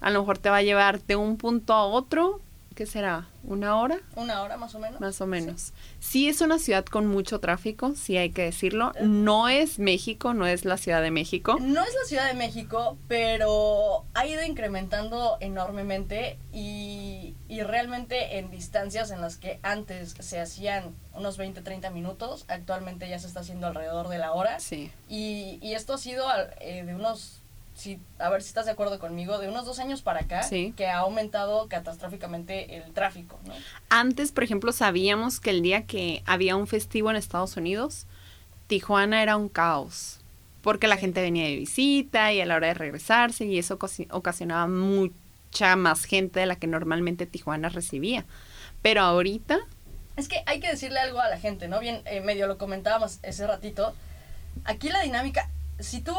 Speaker 1: a lo mejor te va a llevar de un punto a otro, ¿qué será? ¿Una hora?
Speaker 3: Una hora más o menos.
Speaker 1: Más o menos. Sí es una ciudad con mucho tráfico, sí hay que decirlo. No es México, no es la Ciudad de México.
Speaker 3: No es la Ciudad de México, pero ha ido incrementando enormemente y, y realmente en distancias en las que antes se hacían unos 20, 30 minutos, actualmente ya se está haciendo alrededor de la hora.
Speaker 1: Sí.
Speaker 3: Y, y esto ha sido eh, de unos, si, a ver si estás de acuerdo conmigo, de unos dos años para acá,
Speaker 1: Sí.
Speaker 3: que ha aumentado catastróficamente el tráfico, ¿no?
Speaker 1: Antes, por ejemplo, sabíamos que el día que había un festivo en Estados Unidos, Tijuana era un caos. Porque la
Speaker 3: Sí.
Speaker 1: gente venía de visita y a la hora de regresarse y eso ocasi- ocasionaba mucha más gente de la que normalmente Tijuana recibía. Pero ahorita,
Speaker 3: Es que hay que decirle algo a la gente, ¿no? Bien, eh, medio lo comentábamos ese ratito. Aquí la dinámica, si tú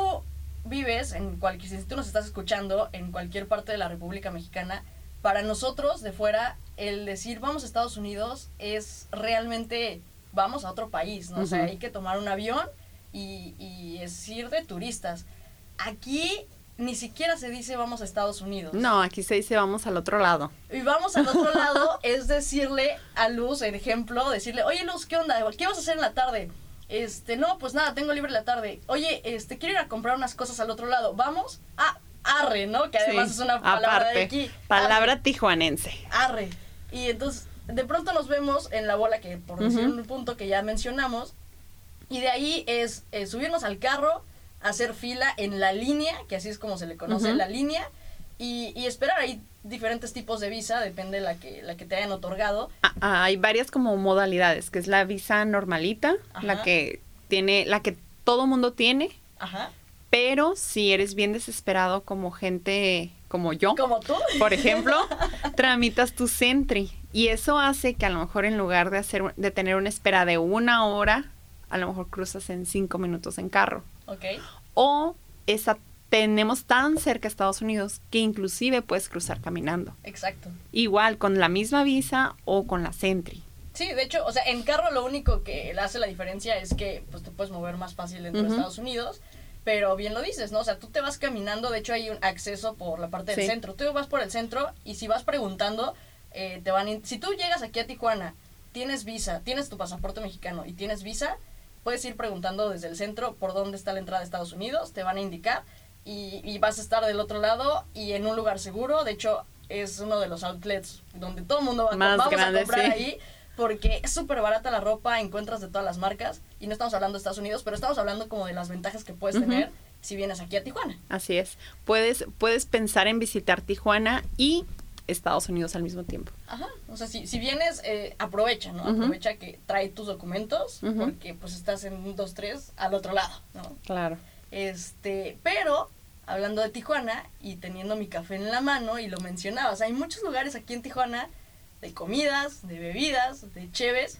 Speaker 3: vives en cualquier, si tú nos estás escuchando en cualquier parte de la República Mexicana, para nosotros de fuera, el decir vamos a Estados Unidos es realmente vamos a otro país, ¿no? O sea, hay que tomar un avión y, y es ir de turistas. Aquí ni siquiera se dice vamos a Estados Unidos.
Speaker 1: no, aquí se dice vamos al otro lado.
Speaker 3: Y vamos al otro lado, [laughs] es decirle a Luz, en ejemplo, decirle, oye Luz, ¿qué onda? ¿Qué vas a hacer en la tarde? Este, no, pues nada, tengo libre la tarde. Oye, este, quiero ir a comprar unas cosas al otro lado. ¿Vamos? Ah, arre, ¿no? Que además
Speaker 1: Sí,
Speaker 3: es una palabra
Speaker 1: aparte,
Speaker 3: de aquí.
Speaker 1: Palabra tijuanense.
Speaker 3: Arre. Y entonces, de pronto nos vemos en la bola que, por decir un punto que ya mencionamos, y de ahí es eh, subirnos al carro, hacer fila en la línea, que así es como se le conoce, la línea, y, y esperar ahí diferentes tipos de visa, depende de la que, la que te hayan otorgado.
Speaker 1: Ah, ah, hay varias como modalidades, que es la visa normalita,
Speaker 3: Ajá.
Speaker 1: la que tiene, la que todo mundo tiene,
Speaker 3: Ajá.
Speaker 1: pero si eres bien desesperado como gente como yo,
Speaker 3: Como tú.
Speaker 1: por ejemplo, [laughs] tramitas tu Sentry y eso hace que a lo mejor en lugar de hacer de tener una espera de una hora, a lo mejor cruzas en cinco minutos en carro
Speaker 3: Ok.
Speaker 1: o esa tenemos tan cerca Estados Unidos que inclusive puedes cruzar caminando.
Speaker 3: Exacto.
Speaker 1: Igual con la misma visa o con la Sentry.
Speaker 3: Sí, de hecho, o sea, en carro lo único que hace la diferencia es que pues te puedes mover más fácil dentro de Estados Unidos. Pero bien lo dices, ¿no? O sea, tú te vas caminando, de hecho hay un acceso por la parte del
Speaker 1: Sí.
Speaker 3: centro. Tú vas por el centro y si vas preguntando, eh, te van... in- Si tú llegas aquí a Tijuana, tienes visa, tienes tu pasaporte mexicano y tienes visa, puedes ir preguntando desde el centro por dónde está la entrada de Estados Unidos, te van a indicar y, y vas a estar del otro lado y en un lugar seguro. De hecho, es uno de los outlets donde todo el mundo va
Speaker 1: Más
Speaker 3: vamos
Speaker 1: grande,
Speaker 3: a comprar
Speaker 1: sí.
Speaker 3: ahí porque es súper barata la ropa, encuentras de todas las marcas y no estamos hablando de Estados Unidos, pero estamos hablando como de las ventajas que puedes tener si vienes aquí a Tijuana.
Speaker 1: Así es. Puedes, puedes pensar en visitar Tijuana y Estados Unidos al mismo tiempo.
Speaker 3: Ajá, o sea, si, si vienes, eh, aprovecha, ¿no? Aprovecha que trae tus documentos porque pues estás en un 2, 3 al otro lado, ¿no?
Speaker 1: Claro.
Speaker 3: Este, pero hablando de Tijuana y teniendo mi café en la mano y lo mencionabas, hay muchos lugares aquí en Tijuana de comidas, de bebidas, de cheves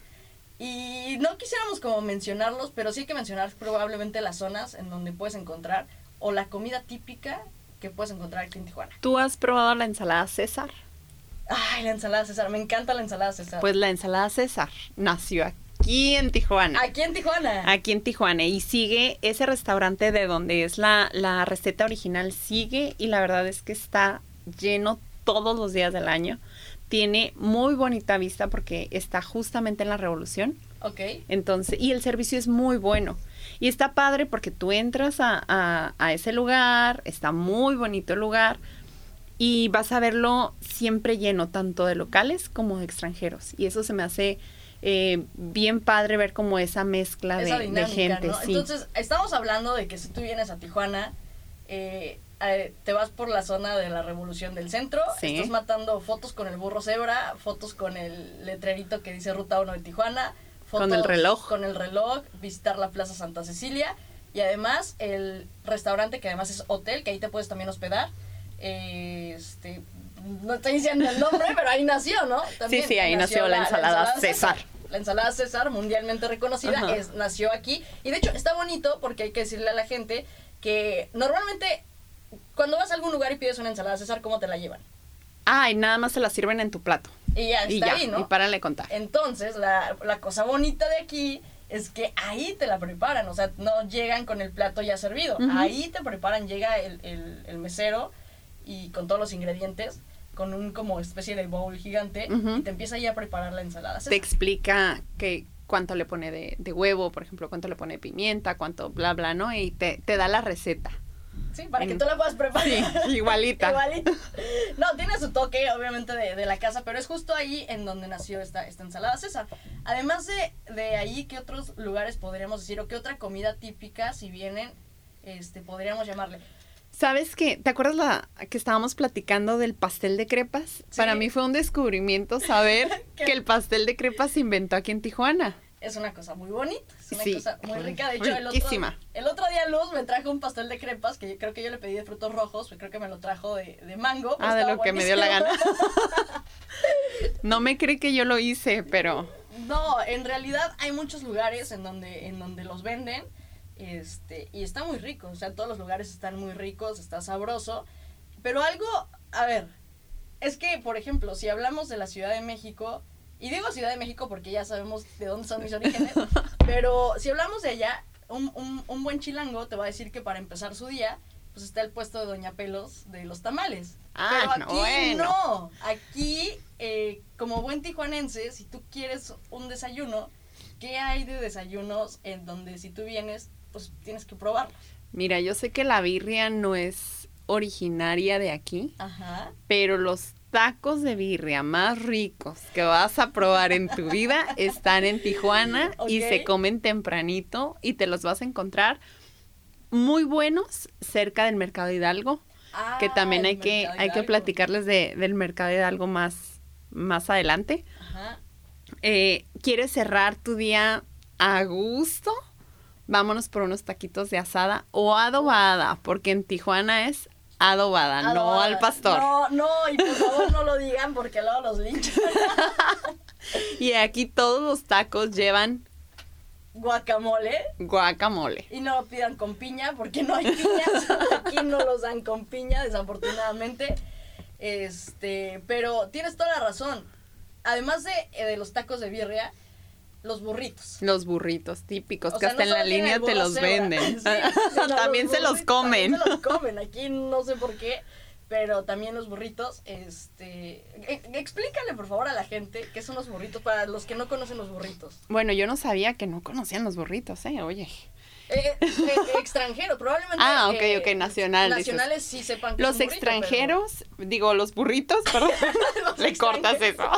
Speaker 3: y no quisiéramos como mencionarlos, pero sí hay que mencionar probablemente las zonas en donde puedes encontrar o la comida típica que puedes encontrar aquí en Tijuana.
Speaker 1: ¿Tú has probado la ensalada César?
Speaker 3: Ay, la ensalada César, me encanta la ensalada César.
Speaker 1: Pues la ensalada César nació aquí en Tijuana.
Speaker 3: aquí en Tijuana.
Speaker 1: Aquí en Tijuana y sigue ese restaurante de donde es la, la receta original, sigue y la verdad es que está lleno todos los días del año. Tiene muy bonita vista porque está justamente en la revolución.
Speaker 3: Ok.
Speaker 1: Entonces, y el servicio es muy bueno. Y está padre porque tú entras a, a- a ese lugar, está muy bonito el lugar y vas a verlo siempre lleno, tanto de locales como de extranjeros. Y eso se me hace eh, bien padre ver como esa mezcla de,
Speaker 3: Esa
Speaker 1: de
Speaker 3: dinámica,
Speaker 1: gente.
Speaker 3: ¿no?
Speaker 1: sí.
Speaker 3: Entonces, estamos hablando de que si tú vienes a Tijuana, eh, eh, te vas por la zona de la Revolución del Centro,
Speaker 1: Sí.
Speaker 3: estás matando fotos con el burro cebra, fotos con el letrerito que dice Ruta 1 de Tijuana, fotos
Speaker 1: Con el reloj.
Speaker 3: Con el reloj, visitar la Plaza Santa Cecilia y además el restaurante que además es hotel, que ahí te puedes también hospedar. Eh, este, no estoy diciendo el nombre, pero ahí nació, ¿no? También
Speaker 1: sí, ahí nació la ensalada César.
Speaker 3: La ensalada César, mundialmente reconocida,
Speaker 1: Ajá.
Speaker 3: es, nació aquí. Y de hecho está bonito porque hay que decirle a la gente que normalmente cuando vas a algún lugar y pides una ensalada César, ¿cómo te la llevan?
Speaker 1: Ah, y nada más se la sirven en tu plato.
Speaker 3: Y ya
Speaker 1: y
Speaker 3: está
Speaker 1: ya,
Speaker 3: ahí, ¿no?
Speaker 1: y párale de contar.
Speaker 3: Entonces, la, la cosa bonita de aquí es que ahí te la preparan, o sea, no llegan con el plato ya servido. Ahí te preparan, llega el, el- el mesero y con todos los ingredientes, con un como especie de bowl gigante, y te empieza ahí a preparar la ensalada.
Speaker 1: Te explica que cuánto le pone de, de huevo, por ejemplo, cuánto le pone de pimienta, cuánto bla, bla, ¿no? Y te, te da la receta.
Speaker 3: Sí, para que tú la puedas preparar.
Speaker 1: Sí, igualita. [laughs]
Speaker 3: Igualita. No, tiene su toque, obviamente, de, de la casa, pero es justo ahí en donde nació esta, esta ensalada César. Además de, de ahí, ¿qué otros lugares podríamos decir? ¿O qué otra comida típica, si vienen, este, podríamos llamarle?
Speaker 1: ¿Sabes qué? ¿Te acuerdas la que estábamos platicando del pastel de crepas?
Speaker 3: Sí.
Speaker 1: Para mí fue un descubrimiento saber [laughs] que el pastel de crepas se inventó aquí en Tijuana.
Speaker 3: Es una cosa muy bonita, es una
Speaker 1: Sí,
Speaker 3: cosa muy rica. De hecho, el otro,
Speaker 1: riquísima.
Speaker 3: el otro día Luz me trajo un pastel de crepas que yo creo que yo le pedí de frutos rojos, creo que me lo trajo de, de mango.
Speaker 1: Ah, de lo que me dio la gana. [laughs] No me cree que yo lo hice, pero
Speaker 3: No, en realidad hay muchos lugares en donde, en donde los venden. Este, y está muy rico. O sea, todos los lugares están muy ricos, está sabroso. Pero algo, a ver, es que, por ejemplo, si hablamos de la Ciudad de México, y digo Ciudad de México porque ya sabemos de dónde son mis orígenes, [laughs] pero si hablamos de allá, un, un, un buen chilango te va a decir que para empezar su día, pues está el puesto de Doña Pelos de los tamales.
Speaker 1: Ah,
Speaker 3: pero
Speaker 1: no,
Speaker 3: aquí
Speaker 1: bueno.
Speaker 3: no. Aquí, eh, como buen tijuanense, si tú quieres un desayuno, ¿qué hay de desayunos en donde si tú vienes, pues tienes que probarlos?
Speaker 1: mira, yo sé que la birria no es originaria de aquí,
Speaker 3: Ajá.
Speaker 1: pero los tacos de birria más ricos que vas a probar en tu vida [laughs] están en Tijuana y se comen tempranito y te los vas a encontrar muy buenos cerca del Mercado Hidalgo, que
Speaker 3: Ah,
Speaker 1: también
Speaker 3: el
Speaker 1: hay que, hay que platicarles de, del Mercado Hidalgo más, más adelante.
Speaker 3: Ajá.
Speaker 1: Eh, ¿Quieres cerrar tu día a gusto? Vámonos por unos taquitos de asada o adobada, porque en Tijuana es adobada, no al pastor.
Speaker 3: No, no, y por favor no lo digan porque luego los linchan. [laughs]
Speaker 1: Y aquí todos los tacos llevan
Speaker 3: Guacamole.
Speaker 1: guacamole.
Speaker 3: Y no lo pidan con piña porque no hay piñas. [laughs] Aquí no los dan con piña, desafortunadamente. Este, pero tienes toda la razón. además de, eh, de los tacos de birria, los burritos.
Speaker 1: Los burritos típicos,
Speaker 3: O
Speaker 1: que
Speaker 3: sea,
Speaker 1: hasta
Speaker 3: no
Speaker 1: en la línea te los venden. [laughs]
Speaker 3: Sí,
Speaker 1: también [laughs]
Speaker 3: los
Speaker 1: se los comen.
Speaker 3: También se los comen. [laughs] Aquí no sé por qué, pero también los burritos, este... e- Explícale, por favor, a la gente qué son los burritos para los que no conocen los burritos.
Speaker 1: Bueno, yo no sabía que no conocían los burritos, ¿eh? Oye.
Speaker 3: Eh, eh, extranjero, probablemente.
Speaker 1: Ah, ok,
Speaker 3: eh,
Speaker 1: ok, nacional, dices.
Speaker 3: Nacionales sí sepan que
Speaker 1: Los
Speaker 3: burrito,
Speaker 1: extranjeros, digo, los burritos, perdón,
Speaker 3: Los
Speaker 1: le cortas eso.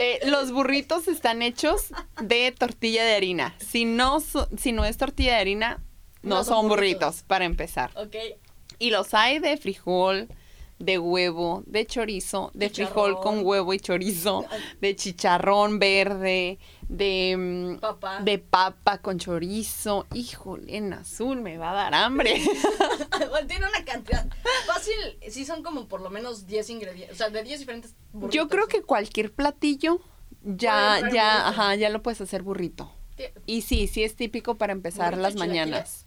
Speaker 1: Eh, los burritos están hechos de tortilla de harina. Si no, si no es tortilla de harina, no,
Speaker 3: No son
Speaker 1: son
Speaker 3: burritos.
Speaker 1: burritos, para empezar.
Speaker 3: Ok,
Speaker 1: Y los hay de frijol, de huevo, de chorizo, de frijol con huevo y chorizo, de chicharrón verde, de,
Speaker 3: Papá.
Speaker 1: de papa con chorizo. Híjole, en azul me va a dar hambre. [laughs]
Speaker 3: Tiene una cantidad. Fácil, sí son como por lo menos 10 ingredientes. O sea, de 10 diferentes burritos.
Speaker 1: Yo creo que cualquier platillo ya, ya, ajá, ya lo puedes hacer burrito. Y sí, sí es típico para empezar
Speaker 3: ¿Burrito
Speaker 1: las mañanas.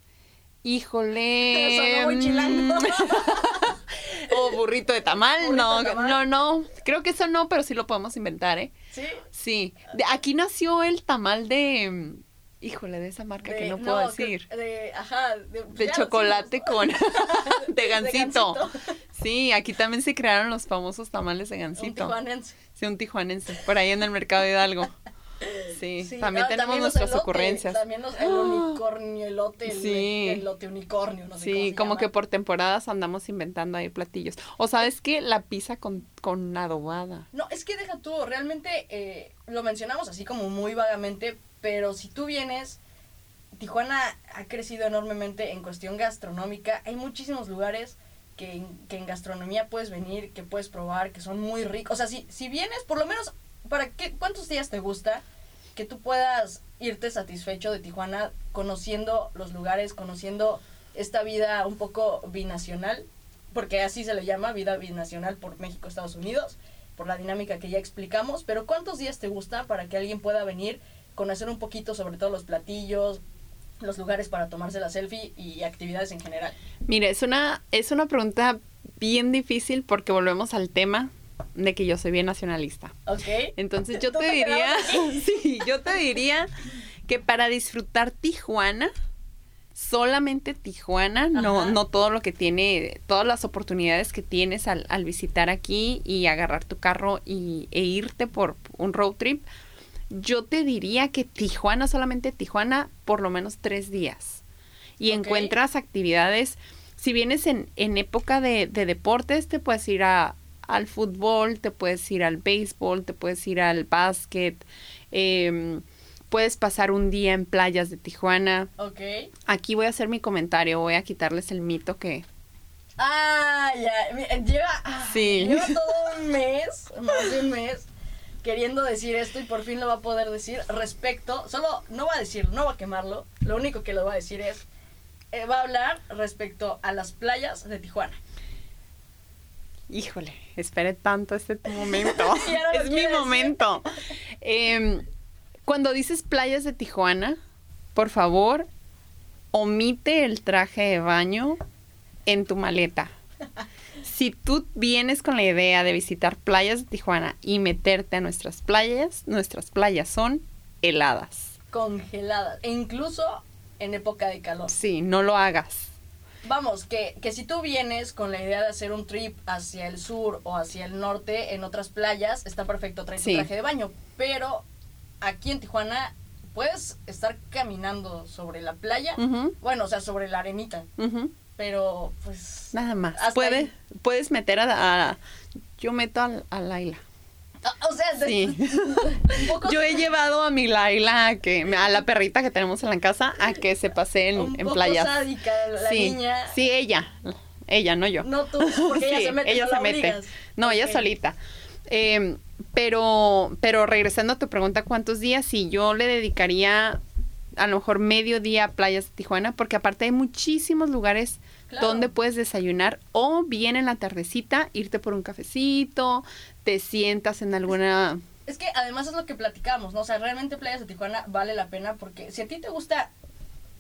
Speaker 1: Híjole. [laughs]
Speaker 3: Sonó muy
Speaker 1: mm,
Speaker 3: chilango. [laughs]
Speaker 1: o burrito de tamal,
Speaker 3: Burrito
Speaker 1: no,
Speaker 3: tamal.
Speaker 1: no, no. Creo que eso no, pero sí lo podemos inventar, ¿eh?
Speaker 3: Sí.
Speaker 1: Sí. De- aquí nació el tamal de. mm, Híjole, de esa marca que no puedo
Speaker 3: que-
Speaker 1: decir.
Speaker 3: De, ajá. De,
Speaker 1: chocolate con. [laughs] de gansito. Sí, aquí también se crearon los famosos tamales de
Speaker 3: Un
Speaker 1: gansito.
Speaker 3: tijuanense.
Speaker 1: Sí, un tijuanense. Por ahí en el mercado de Hidalgo. Sí,
Speaker 3: Sí,
Speaker 1: también
Speaker 3: ah,
Speaker 1: tenemos nuestras
Speaker 3: elote,
Speaker 1: ocurrencias.
Speaker 3: También los, el unicornio, elote, el,
Speaker 1: Sí.
Speaker 3: el elote unicornio, no sé cómo
Speaker 1: Sí,
Speaker 3: se
Speaker 1: como
Speaker 3: llama.
Speaker 1: que por temporadas andamos inventando ahí platillos. O sabes qué, la pizza con, con adobada.
Speaker 3: No, es que deja tú, realmente eh, lo mencionamos así como muy vagamente, pero si tú vienes, Tijuana ha crecido enormemente en cuestión gastronómica. Hay muchísimos lugares que, en- que en gastronomía puedes venir, que puedes probar, que son muy ricos. O sea, si, si vienes, por lo menos, ¿para qué, cuántos días te gusta que tú puedas irte satisfecho de Tijuana conociendo los lugares, conociendo esta vida un poco binacional? Porque así se le llama, vida binacional por México, Estados Unidos por la dinámica que ya explicamos, pero ¿cuántos días te gusta para que alguien pueda venir, conocer un poquito sobre todo los platillos, los lugares para tomarse la selfie y actividades en general?
Speaker 1: Mire, es una, es una pregunta bien difícil porque volvemos al tema de que yo soy bien nacionalista.
Speaker 3: ¿Ok?
Speaker 1: Entonces yo
Speaker 3: ¿Tú
Speaker 1: te diría, [laughs] sí, yo te diría que para disfrutar Tijuana, solamente Tijuana, no,
Speaker 3: Ajá.
Speaker 1: no todo lo que tiene, todas las oportunidades que tienes al, al visitar aquí y agarrar tu carro y, e irte por un road trip, yo te diría que Tijuana, solamente Tijuana, por lo menos tres días. Y encuentras actividades, si vienes en, en época de, de deportes, te puedes ir a, al fútbol, te puedes ir al béisbol, te puedes ir al básquet, em, puedes pasar un día en playas de Tijuana.
Speaker 3: Ok.
Speaker 1: Aquí voy a hacer mi comentario, voy a quitarles el mito que...
Speaker 3: Ah, ya. mi- Lleva, ah,
Speaker 1: Sí.
Speaker 3: lleva [laughs] todo un mes, más de un mes, queriendo decir esto y por fin lo va a poder decir respecto. Solo no va a decir, no va a quemarlo. Lo único que lo va a decir es. eh, va a hablar respecto a las playas de Tijuana.
Speaker 1: Híjole, esperé tanto este [laughs] momento.
Speaker 3: No
Speaker 1: es mi
Speaker 3: decir.
Speaker 1: momento. Em, cuando dices playas de Tijuana, por favor, omite el traje de baño en tu maleta. Si tú vienes con la idea de visitar playas de Tijuana y meterte a nuestras playas, nuestras playas son heladas.
Speaker 3: Congeladas. E incluso en época de calor.
Speaker 1: Sí, no lo hagas.
Speaker 3: Vamos, que, que si tú vienes con la idea de hacer un trip hacia el sur o hacia el norte en otras playas, está perfecto traer tu
Speaker 1: Sí.
Speaker 3: traje de baño. Pero aquí en Tijuana puedes estar caminando sobre la playa. Bueno, o sea, sobre la arenita. Pero pues.
Speaker 1: Nada más. Puede,
Speaker 3: ahí.
Speaker 1: puedes meter a, a- yo meto a, a Laila. [laughs]
Speaker 3: O sea,
Speaker 1: Sí. [laughs] Yo he llevado a mi Laila, a, que, a la perrita que tenemos en la casa, a que se pase en,
Speaker 3: un
Speaker 1: en
Speaker 3: poco
Speaker 1: playas.
Speaker 3: sádica la
Speaker 1: sí,
Speaker 3: niña.
Speaker 1: sí, ella. Ella, no yo.
Speaker 3: No tú, porque ella [laughs]
Speaker 1: Sí,
Speaker 3: se mete.
Speaker 1: ella se mete. No, ella solita. Eh, pero, pero regresando a tu pregunta, ¿cuántos días? Sí, yo le dedicaría a lo mejor medio día a playas de Tijuana, porque aparte hay muchísimos lugares
Speaker 3: Claro.
Speaker 1: donde puedes desayunar o bien en la tardecita irte por un cafecito, te sientas en alguna...
Speaker 3: Es que además es lo que platicamos, ¿no? O sea, realmente Playas de Tijuana vale la pena porque si a ti te gusta,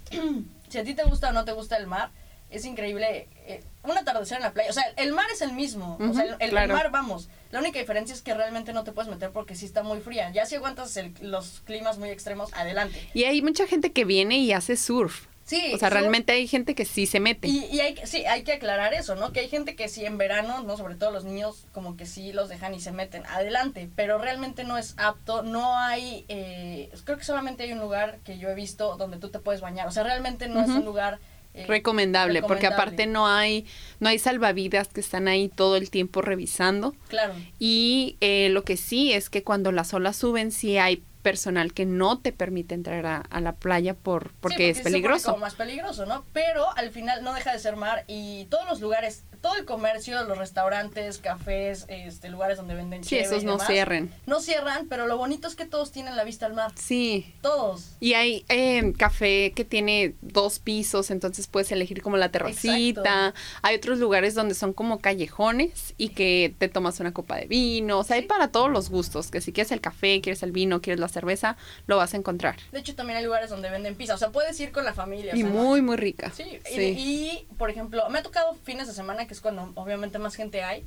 Speaker 3: [clears throat] si a ti te gusta o no te gusta el mar, es increíble eh, un atardecer en la playa. O sea, el mar es el mismo. o sea, el, el
Speaker 1: claro.
Speaker 3: mar, vamos. La única diferencia es que realmente no te puedes meter porque sí está muy fría. Ya si aguantas el- los climas muy extremos, adelante.
Speaker 1: Y hay mucha gente que viene y hace surf.
Speaker 3: Sí.
Speaker 1: O sea,
Speaker 3: sí,
Speaker 1: realmente hay gente que sí se mete.
Speaker 3: Y, y hay, sí, hay que aclarar eso, ¿no? Que hay gente que sí en verano, no sobre todo los niños, como que sí los dejan y se meten. Adelante, pero realmente no es apto, no hay, eh, creo que solamente hay un lugar que yo he visto donde tú te puedes bañar, o sea, realmente no es un lugar... eh,
Speaker 1: recomendable, porque aparte no hay no hay salvavidas que están ahí todo el tiempo revisando.
Speaker 3: Claro,
Speaker 1: y eh, lo que sí es que cuando las olas suben sí hay personal que no te permite entrar a, a la playa por
Speaker 3: Sí,
Speaker 1: porque es peligroso.
Speaker 3: como más peligroso, ¿no? Pero al final no deja de ser mar y todos los lugares, todo el comercio, los restaurantes, cafés, este, lugares donde venden
Speaker 1: Sí, esos
Speaker 3: y
Speaker 1: no cierren.
Speaker 3: No cierran, pero lo bonito es que todos tienen la vista al mar,
Speaker 1: Sí.
Speaker 3: todos.
Speaker 1: Y hay eh, café que tiene dos pisos, entonces puedes elegir como la terracita. Hay otros lugares donde son como callejones y que te tomas una copa de vino. O sea, hay para todos los gustos. Que si quieres el café, quieres el vino, quieres la cerveza, lo vas a encontrar.
Speaker 3: De hecho, también hay lugares donde venden pizza. O sea, puedes ir con la familia. o
Speaker 1: Y
Speaker 3: no-
Speaker 1: muy, muy rica.
Speaker 3: Sí, y-
Speaker 1: Sí.
Speaker 3: Y, por ejemplo, me ha tocado fines de semana, que es cuando obviamente más gente hay.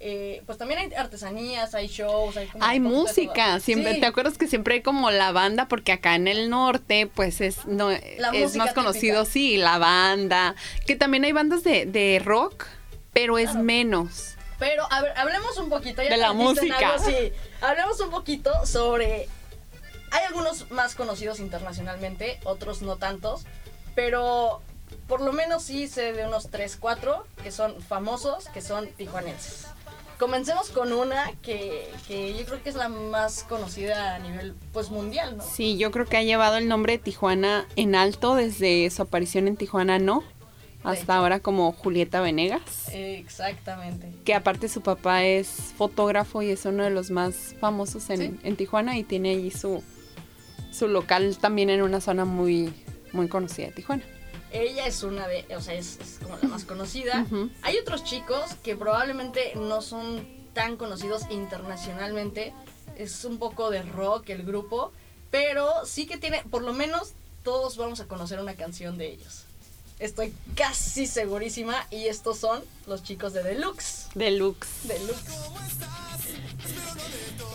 Speaker 3: eh, pues también hay artesanías, hay shows, hay como
Speaker 1: Hay música, siempre,
Speaker 3: Sí,
Speaker 1: ¿te acuerdas que siempre hay como la banda? Porque acá en el norte, pues es, no,
Speaker 3: La
Speaker 1: es más conocido,
Speaker 3: típica.
Speaker 1: sí, la banda, que también hay bandas de, de rock, pero es
Speaker 3: Claro.
Speaker 1: menos.
Speaker 3: Pero, a ver, hablemos un poquito. ya
Speaker 1: De la música.
Speaker 3: algo, sí. Hablemos un poquito sobre... Hay algunos más conocidos internacionalmente, otros no tantos, pero por lo menos sí sé de unos 3, 4 que son famosos, que son tijuanenses. Comencemos con una que, que yo creo que es la más conocida a nivel pues mundial, ¿no?
Speaker 1: Sí, yo creo que ha llevado el nombre de Tijuana en alto desde su aparición en Tijuana No, hasta ahora como Julieta Venegas,
Speaker 3: Exactamente.
Speaker 1: que aparte su papá es fotógrafo y es uno de los más famosos en,
Speaker 3: Sí.
Speaker 1: en Tijuana y tiene allí su, su local también en una zona muy, muy conocida de Tijuana.
Speaker 3: Ella es una de, o sea, es, es como la más conocida. Hay otros chicos que probablemente no son tan conocidos internacionalmente. Es un poco de rock el grupo, pero sí que tiene, por lo menos todos vamos a conocer una canción de ellos. Estoy casi segurísima y estos son los chicos de Deluxe.
Speaker 1: Deluxe.
Speaker 3: Deluxe.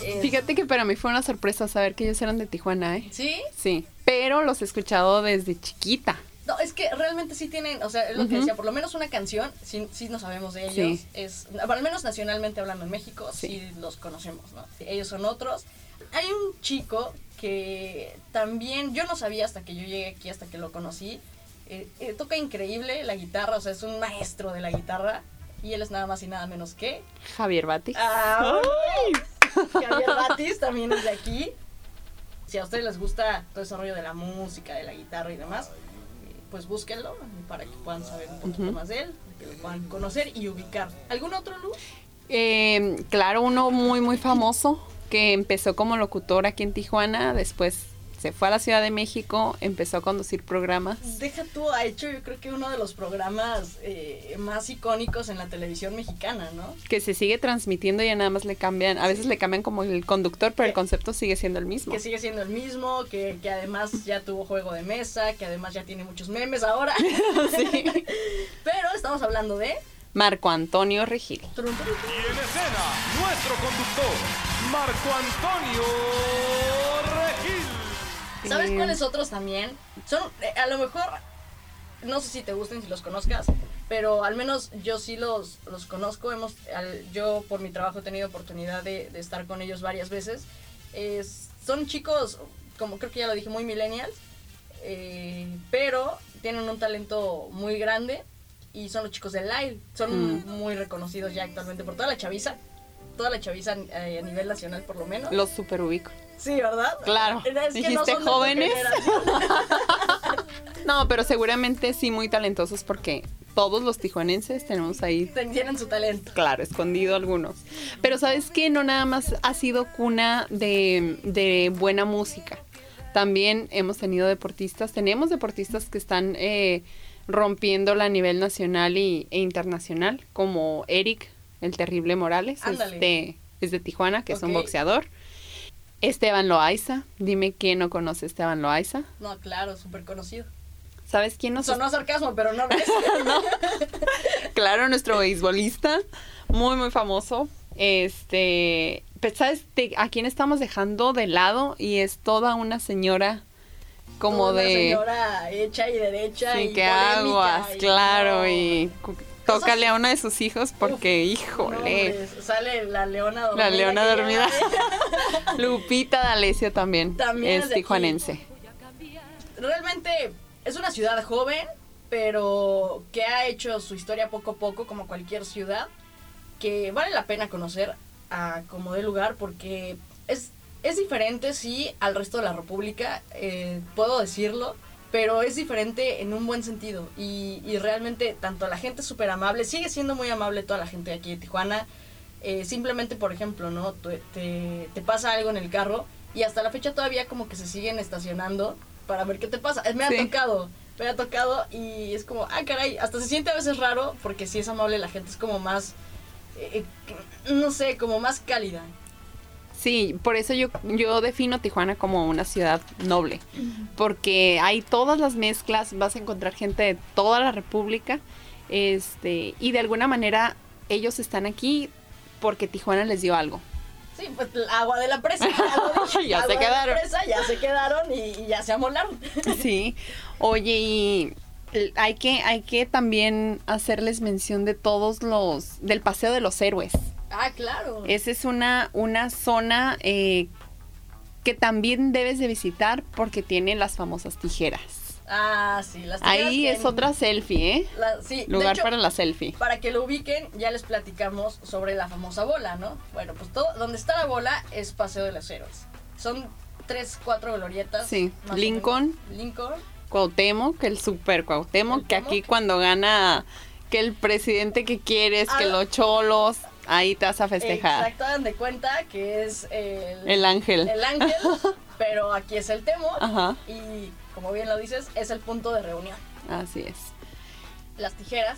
Speaker 3: Es-
Speaker 1: Fíjate que para mí fue una sorpresa saber que ellos eran de Tijuana, ¿eh?
Speaker 3: ¿Sí?
Speaker 1: Sí, pero los he escuchado desde chiquita.
Speaker 3: No, es que realmente sí tienen, o sea, es lo que decía, por lo menos una canción, sí, sí no sabemos de ellos,
Speaker 1: Sí.
Speaker 3: es, al menos nacionalmente hablando en México, sí.
Speaker 1: Sí.
Speaker 3: los conocemos, ¿no? Ellos son otros. Hay un chico que también, yo no sabía hasta que yo llegué aquí, hasta que lo conocí, eh, eh, toca increíble la guitarra, o sea, es un maestro de la guitarra, y él es nada más y nada menos que...
Speaker 1: Javier Batis.
Speaker 3: ¡Ay! [laughs] Javier Batis también es de aquí. Si a ustedes les gusta todo ese rollo de la música, de la guitarra y demás, pues búsquenlo para que puedan saber un poquito más de él, que lo puedan conocer y ubicar. ¿Algún otro luz?
Speaker 1: Eh, claro, uno muy, muy famoso que empezó como locutor aquí en Tijuana, después se fue a la Ciudad de México, empezó a conducir programas.
Speaker 3: Deja tú, ha hecho yo creo que uno de los programas eh, más icónicos en la televisión mexicana, ¿no?
Speaker 1: Que se sigue transmitiendo y ya nada más le cambian, a veces le cambian como el conductor, pero el concepto sigue siendo el mismo.
Speaker 3: Que sigue siendo el mismo, que, que además ya tuvo juego de mesa, que además ya tiene muchos memes ahora. [laughs]
Speaker 1: Sí. [laughs]
Speaker 3: Pero estamos hablando de...
Speaker 1: Marco Antonio Regil.
Speaker 4: Y en escena, nuestro conductor, Marco Antonio.
Speaker 3: ¿Sabes cuáles otros también? Son, eh, a lo mejor, no sé si te gusten, si los conozcas, pero al menos yo sí los, los conozco. Hemos, al- yo por mi trabajo he tenido oportunidad de, de estar con ellos varias veces. Es- son chicos, como creo que ya lo dije, muy millennials, eh, pero tienen un talento muy grande y son los chicos de Lyle. Son
Speaker 1: Mm.
Speaker 3: muy reconocidos ya actualmente por toda la chaviza. Toda la chaviza eh, a nivel nacional por lo menos.
Speaker 1: Los super ubico.
Speaker 3: Sí, ¿verdad?
Speaker 1: Claro.
Speaker 3: Es que no
Speaker 1: Dijiste jóvenes. [laughs] No, pero seguramente sí muy talentosos porque todos los tijuanenses tenemos ahí
Speaker 3: Tienen su talento.
Speaker 1: Claro, escondido algunos. Pero sabes que no nada más ha sido cuna de, de buena música. También hemos tenido deportistas, tenemos deportistas que están eh, rompiéndola a nivel nacional y, e internacional, como Eric, el terrible Morales, es
Speaker 3: Ándale.
Speaker 1: de, es de Tijuana, que es un boxeador. Esteban Loaiza, dime quién no conoce a Esteban Loaiza.
Speaker 3: No, claro, súper conocido.
Speaker 1: ¿Sabes quién nos
Speaker 3: Sonó sarcasmo, pero no lo es. [laughs]
Speaker 1: Claro, nuestro beisbolista, muy, muy famoso. Este, pues, ¿sabes de a quién estamos dejando de lado? Y es toda una señora como
Speaker 3: Toda una
Speaker 1: de...
Speaker 3: señora hecha y derecha.
Speaker 1: Sí,
Speaker 3: y
Speaker 1: que aguas,
Speaker 3: y
Speaker 1: claro, y tócale a uno de sus hijos porque, híjole,
Speaker 3: sale la leona dormida.
Speaker 1: la leona dormida. [laughs] Lupita D'Alessio también,
Speaker 3: También es
Speaker 1: tijuanense.
Speaker 3: realmente es una ciudad joven, pero que ha hecho su historia poco a poco, como cualquier ciudad, que vale la pena conocer a como de lugar porque es, es diferente, sí, al resto de la República, eh, puedo decirlo, pero es diferente en un buen sentido y, y realmente tanto la gente es súper amable, sigue siendo muy amable toda la gente de aquí de Tijuana, eh, simplemente por ejemplo, ¿no? Te, te, te pasa algo en el carro y hasta la fecha todavía como que se siguen estacionando para ver qué te pasa. Me ha
Speaker 1: Sí.
Speaker 3: tocado, me ha tocado y es como, ah, caray, hasta se siente a veces raro porque si es amable la gente es como más, eh, eh, no sé, como más cálida.
Speaker 1: Sí, por eso yo, yo defino Tijuana como una ciudad noble, porque hay todas las mezclas, vas a encontrar gente de toda la República, este, y de alguna manera ellos están aquí porque Tijuana les dio algo.
Speaker 3: Sí, pues el agua de la presa, [laughs] ya,
Speaker 1: se
Speaker 3: agua de la
Speaker 1: quedaron.
Speaker 3: presa, ya se quedaron y, y ya se amolaron. [laughs]
Speaker 1: Sí. Oye, y hay que, hay que también hacerles mención de todos los, del Paseo de los Héroes.
Speaker 3: Ah, claro.
Speaker 1: Esa es una, una zona eh, que también debes de visitar porque tiene las famosas tijeras.
Speaker 3: Ah, sí, las
Speaker 1: Ahí
Speaker 3: tijeras
Speaker 1: es
Speaker 3: que-
Speaker 1: otra selfie, ¿eh?
Speaker 3: la- sí,
Speaker 1: Lugar
Speaker 3: hecho,
Speaker 1: para la selfie.
Speaker 3: Para que lo ubiquen, ya les platicamos sobre la famosa bola, ¿no? Bueno, pues todo, donde está la bola es Paseo de los Héroes. Son tres, cuatro glorietas.
Speaker 1: Sí, Lincoln.
Speaker 3: Lincoln.
Speaker 1: Cuauhtémoc, el super Cuauhtémoc, que aquí cuando gana que el presidente que quieres, que
Speaker 3: Ah.
Speaker 1: los cholos, ahí te vas a festejar.
Speaker 3: Exacto, dan de cuenta que es el,
Speaker 1: El ángel.
Speaker 3: el ángel, [laughs] pero aquí es el Temo.
Speaker 1: Ajá,
Speaker 3: Y como bien lo dices, es el punto de reunión.
Speaker 1: así es.
Speaker 3: Las tijeras.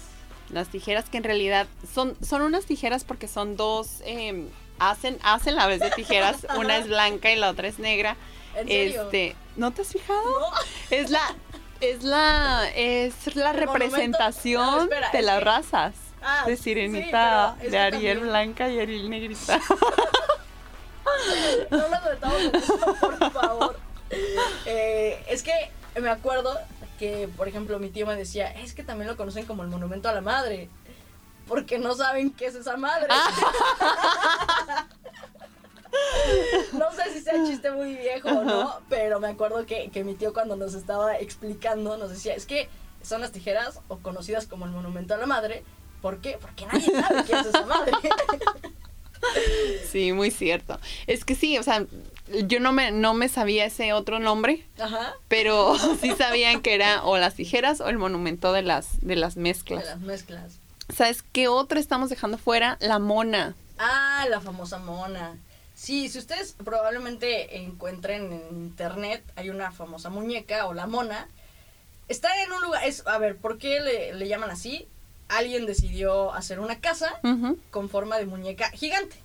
Speaker 1: Las tijeras que en realidad son, son unas tijeras porque son dos, eh, hacen, hacen la vez de tijeras, [laughs] una es blanca y la otra es negra.
Speaker 3: ¿En serio?
Speaker 1: Este, ¿no te has fijado?
Speaker 3: No.
Speaker 1: Es la, es la, es la
Speaker 3: El monumento- No,
Speaker 1: representación
Speaker 3: espera,
Speaker 1: de
Speaker 3: es
Speaker 1: las
Speaker 3: que-
Speaker 1: razas.
Speaker 3: Ah,
Speaker 1: de Sirenita, de Ariel
Speaker 3: también-
Speaker 1: blanca y Ariel negrita. [laughs]
Speaker 3: No esto, por favor. Eh, es que me acuerdo que, por ejemplo, mi tío me decía, es que también lo conocen como el monumento a la madre. Porque no saben qué es esa madre. [laughs] no sé si sea chiste muy viejo o no, pero me acuerdo que, que mi tío cuando nos estaba explicando nos decía, es que son las tijeras o conocidas como el monumento a la madre. ¿Por qué? Porque nadie sabe qué es esa madre. [laughs]
Speaker 1: Sí, muy cierto. Es que sí, o sea, yo no me, no me sabía ese otro nombre,
Speaker 3: Ajá.
Speaker 1: pero [laughs] sí sabían que era o las tijeras o el monumento de las, de las
Speaker 3: De
Speaker 1: mezclas.
Speaker 3: las mezclas.
Speaker 1: ¿Sabes qué otro estamos dejando fuera? La mona.
Speaker 3: Ah, la famosa mona. Sí, si ustedes probablemente encuentren en internet, hay una famosa muñeca o la mona. Está en un lugar, es, a ver, ¿por qué le, le llaman así? Alguien decidió hacer una casa con forma de muñeca gigante.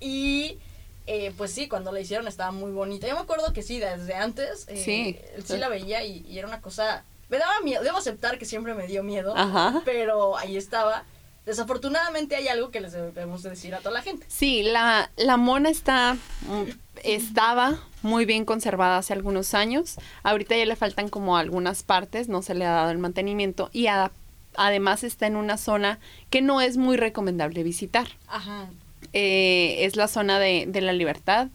Speaker 3: Y eh, pues sí, cuando la hicieron estaba muy bonita. Yo me acuerdo que sí, desde antes eh,
Speaker 1: Sí.
Speaker 3: sí la veía y, y era una cosa... Me daba miedo, debo aceptar que siempre me dio miedo,
Speaker 1: Ajá.
Speaker 3: pero ahí estaba. Desafortunadamente hay algo que les debemos de decir a toda la gente.
Speaker 1: Sí, la, la mona está, mm, estaba muy bien conservada hace algunos años. Ahorita ya le faltan como algunas partes, no se le ha dado el mantenimiento y a- además está en una zona que no es muy recomendable visitar.
Speaker 3: Ajá.
Speaker 1: Eh, es la zona de, de la libertad.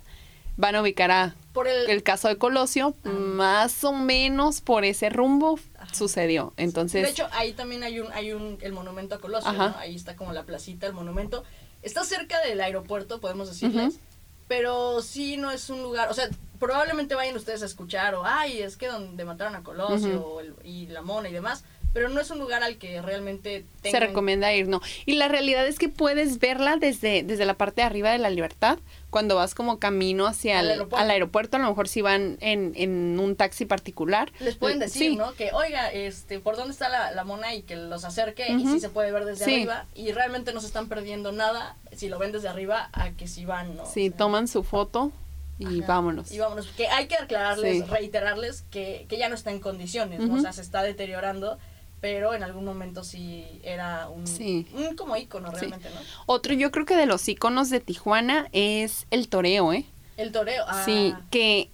Speaker 1: Van a ubicar a
Speaker 3: Por el,
Speaker 1: el caso de Colosio,
Speaker 3: Ah.
Speaker 1: más o menos por ese rumbo
Speaker 3: Ajá.
Speaker 1: sucedió. Entonces,
Speaker 3: de hecho, ahí también hay un, hay un, el monumento a Colosio,
Speaker 1: Ajá.
Speaker 3: ¿no? Ahí está como la placita, el monumento. Está cerca del aeropuerto, podemos decirles. Pero sí no es un lugar, o sea, probablemente vayan ustedes a escuchar, o ay, es que donde mataron a Colosio,
Speaker 1: Ujú.
Speaker 3: o el- y la mona y demás. Pero no es un lugar al que realmente
Speaker 1: se
Speaker 3: tengan...
Speaker 1: recomienda ir, ¿no? Y la realidad es que puedes verla desde, desde la parte de arriba de la libertad, cuando vas como camino hacia el,
Speaker 3: aeropuerto.
Speaker 1: al aeropuerto, a lo mejor si van en, en un taxi particular.
Speaker 3: Les pueden
Speaker 1: Eh,
Speaker 3: decir,
Speaker 1: sí,
Speaker 3: ¿no? Que, oiga, este, ¿por dónde está la, la mona? Y que los acerque y sí se puede ver desde
Speaker 1: Sí.
Speaker 3: arriba. Y realmente no se están perdiendo nada si lo ven desde arriba a que si van, ¿no?
Speaker 1: Sí,
Speaker 3: O sea,
Speaker 1: toman su foto y
Speaker 3: Ajá.
Speaker 1: vámonos.
Speaker 3: Y vámonos. Que hay que aclararles,
Speaker 1: Sí.
Speaker 3: reiterarles que, que ya no está en condiciones. O sea, se está deteriorando, pero en algún momento sí era un,
Speaker 1: Sí.
Speaker 3: un como ícono
Speaker 1: Sí.
Speaker 3: realmente, ¿no?
Speaker 1: Otro, yo creo que de los iconos de Tijuana es el toreo, ¿eh?
Speaker 3: El toreo. Ah,
Speaker 1: Sí, que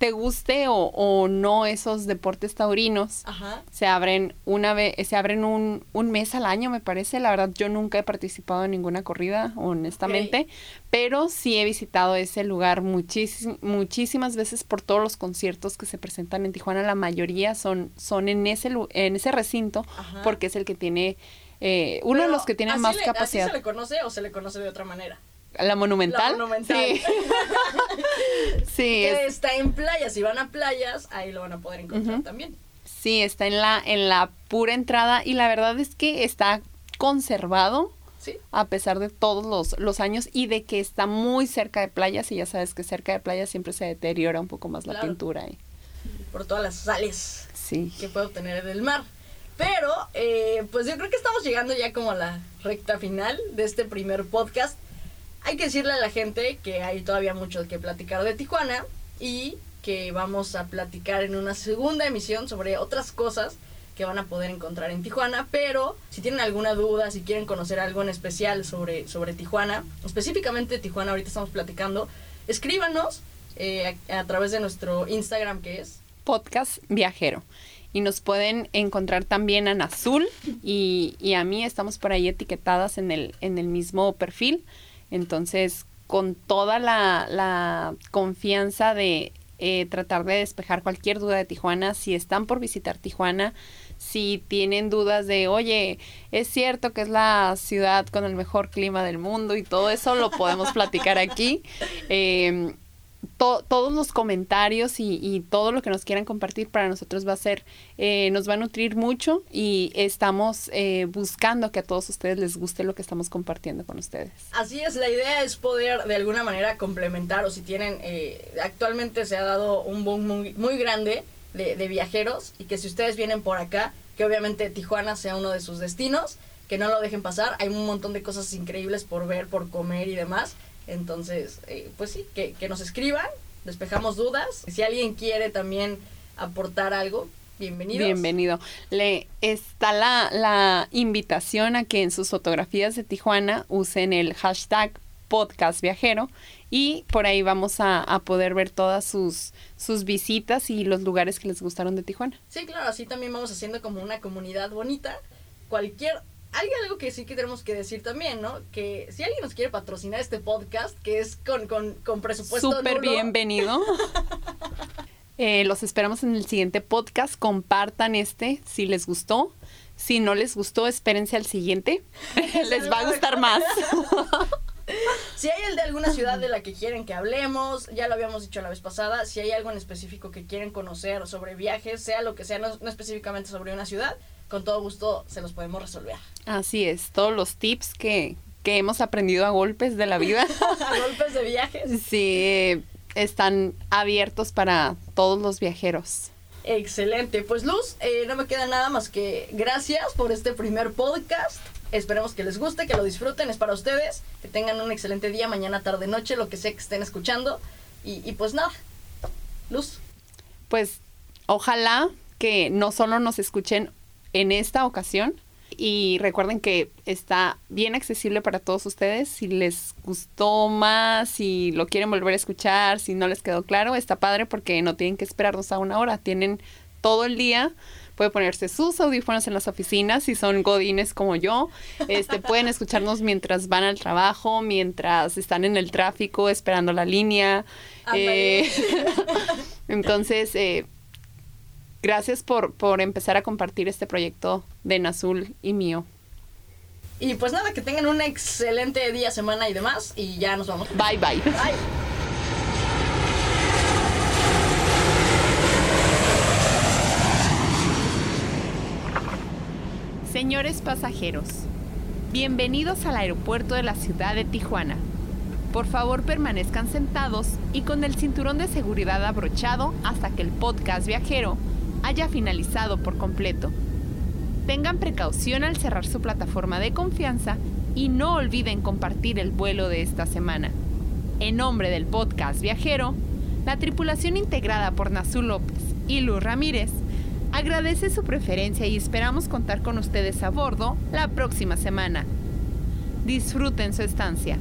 Speaker 1: te guste o, o no esos deportes taurinos.
Speaker 3: Ajá.
Speaker 1: Se abren una vez, se abren un, un mes al año, me parece. La verdad, yo nunca he participado en ninguna corrida, honestamente, pero sí he visitado ese lugar muchísim- muchísimas veces por todos los conciertos que se presentan en Tijuana. La mayoría son, son en ese en ese recinto,
Speaker 3: Ajá.
Speaker 1: porque es el que tiene eh, uno de los que tiene
Speaker 3: ¿así
Speaker 1: más
Speaker 3: le-
Speaker 1: capacidad.
Speaker 3: ¿Así se le conoce o se le conoce de otra manera?
Speaker 1: La monumental.
Speaker 3: La monumental.
Speaker 1: Sí. [laughs] sí,
Speaker 3: Que
Speaker 1: es-
Speaker 3: está en playas. Si van a playas, ahí lo van a poder encontrar también.
Speaker 1: Sí, está en la, en la pura entrada y la verdad es que está conservado
Speaker 3: Sí.
Speaker 1: a pesar de todos los, los años y de que está muy cerca de playas y ya sabes que cerca de playas siempre se deteriora un poco más la pintura. y-
Speaker 3: Por todas las sales
Speaker 1: sí.
Speaker 3: que puede obtener del mar. Pero, eh, pues yo creo que estamos llegando ya como a la recta final de este primer podcast. Hay que decirle a la gente que hay todavía mucho que platicar de Tijuana y que vamos a platicar en una segunda emisión sobre otras cosas que van a poder encontrar en Tijuana, pero si tienen alguna duda, si quieren conocer algo en especial sobre, sobre Tijuana, específicamente Tijuana, ahorita estamos platicando, escríbanos eh, a, través de nuestro Instagram que es
Speaker 1: Podcast viajero. Y nos pueden encontrar también a Nazul y, y a mí estamos por ahí etiquetadas en el, en el mismo perfil. Entonces, con toda la, la confianza de eh, tratar de despejar cualquier duda de Tijuana, si están por visitar Tijuana, si tienen dudas de, oye, es cierto que es la ciudad con el mejor clima del mundo y todo eso lo podemos platicar aquí. [laughs] Eh, to- todos los comentarios y, todo lo que nos quieran compartir para nosotros va a ser, eh, nos va a nutrir mucho y estamos eh, buscando que a todos ustedes les guste lo que estamos compartiendo con ustedes.
Speaker 3: Así es, la idea es poder de alguna manera complementar o si tienen, eh, actualmente se ha dado un boom muy, muy grande de, de viajeros y que si ustedes vienen por acá, que obviamente Tijuana sea uno de sus destinos, que no lo dejen pasar, hay un montón de cosas increíbles por ver, por comer y demás, entonces, eh, pues sí, que, que nos escriban, despejamos dudas, si alguien quiere también aportar algo, bienvenidos.
Speaker 1: Bienvenido. Le está la, la invitación a que en sus fotografías de Tijuana usen el hashtag podcast viajero y por ahí vamos a, a poder ver todas sus, sus visitas y los lugares que les gustaron de Tijuana.
Speaker 3: Sí, claro, así también vamos haciendo como una comunidad bonita. Cualquier... Hay algo que sí que tenemos que decir también, ¿no? Que si alguien nos quiere patrocinar este podcast, que es con, con, con presupuesto
Speaker 1: Súper
Speaker 3: nulo,
Speaker 1: bienvenido. [laughs] Eh, los esperamos en el siguiente podcast. Compartan este si les gustó. Si no les gustó, espérense al siguiente. [laughs] les va a gustar más. [laughs]
Speaker 3: Si hay el de alguna ciudad de la que quieren que hablemos, ya lo habíamos dicho la vez pasada, si hay algo en específico que quieren conocer sobre viajes, sea lo que sea, no, no específicamente sobre una ciudad, con todo gusto se los podemos resolver.
Speaker 1: Así es, todos los tips que, que hemos aprendido a golpes de la vida, [laughs]
Speaker 3: A golpes de viajes.
Speaker 1: sí, están abiertos para todos los viajeros.
Speaker 3: Excelente. Pues Luz, eh, no me queda nada más que gracias por este primer podcast. Esperemos que les guste, que lo disfruten, es para ustedes. Que tengan un excelente día, mañana, tarde, noche, lo que sea que estén escuchando. Y, y pues nada, Luz.
Speaker 1: Pues ojalá que no solo nos escuchen en esta ocasión y recuerden que está bien accesible para todos ustedes. Si les gustó más, si lo quieren volver a escuchar, si no les quedó claro, está padre porque no tienen que esperarnos a una hora. Tienen todo el día. Puede ponerse sus audífonos en las oficinas si son godines como yo. Este, [laughs] pueden escucharnos mientras van al trabajo, mientras están en el tráfico, esperando la línea. Eh, [laughs] entonces, eh, gracias por, por empezar a compartir este proyecto de Nazul y mío.
Speaker 3: Y pues nada, que tengan un excelente día, semana y demás. Y ya nos vamos.
Speaker 1: Bye bye.
Speaker 3: Bye.
Speaker 1: Señores pasajeros, bienvenidos al aeropuerto de la ciudad de Tijuana. Por favor permanezcan sentados y con el cinturón de seguridad abrochado hasta que el podcast viajero haya finalizado por completo. Tengan precaución al cerrar su plataforma de confianza y no olviden compartir el vuelo de esta semana. En nombre del podcast viajero, la tripulación integrada por Nazul López y Luz Ramírez agradece su preferencia y esperamos contar con ustedes a bordo la próxima semana. Disfruten su estancia.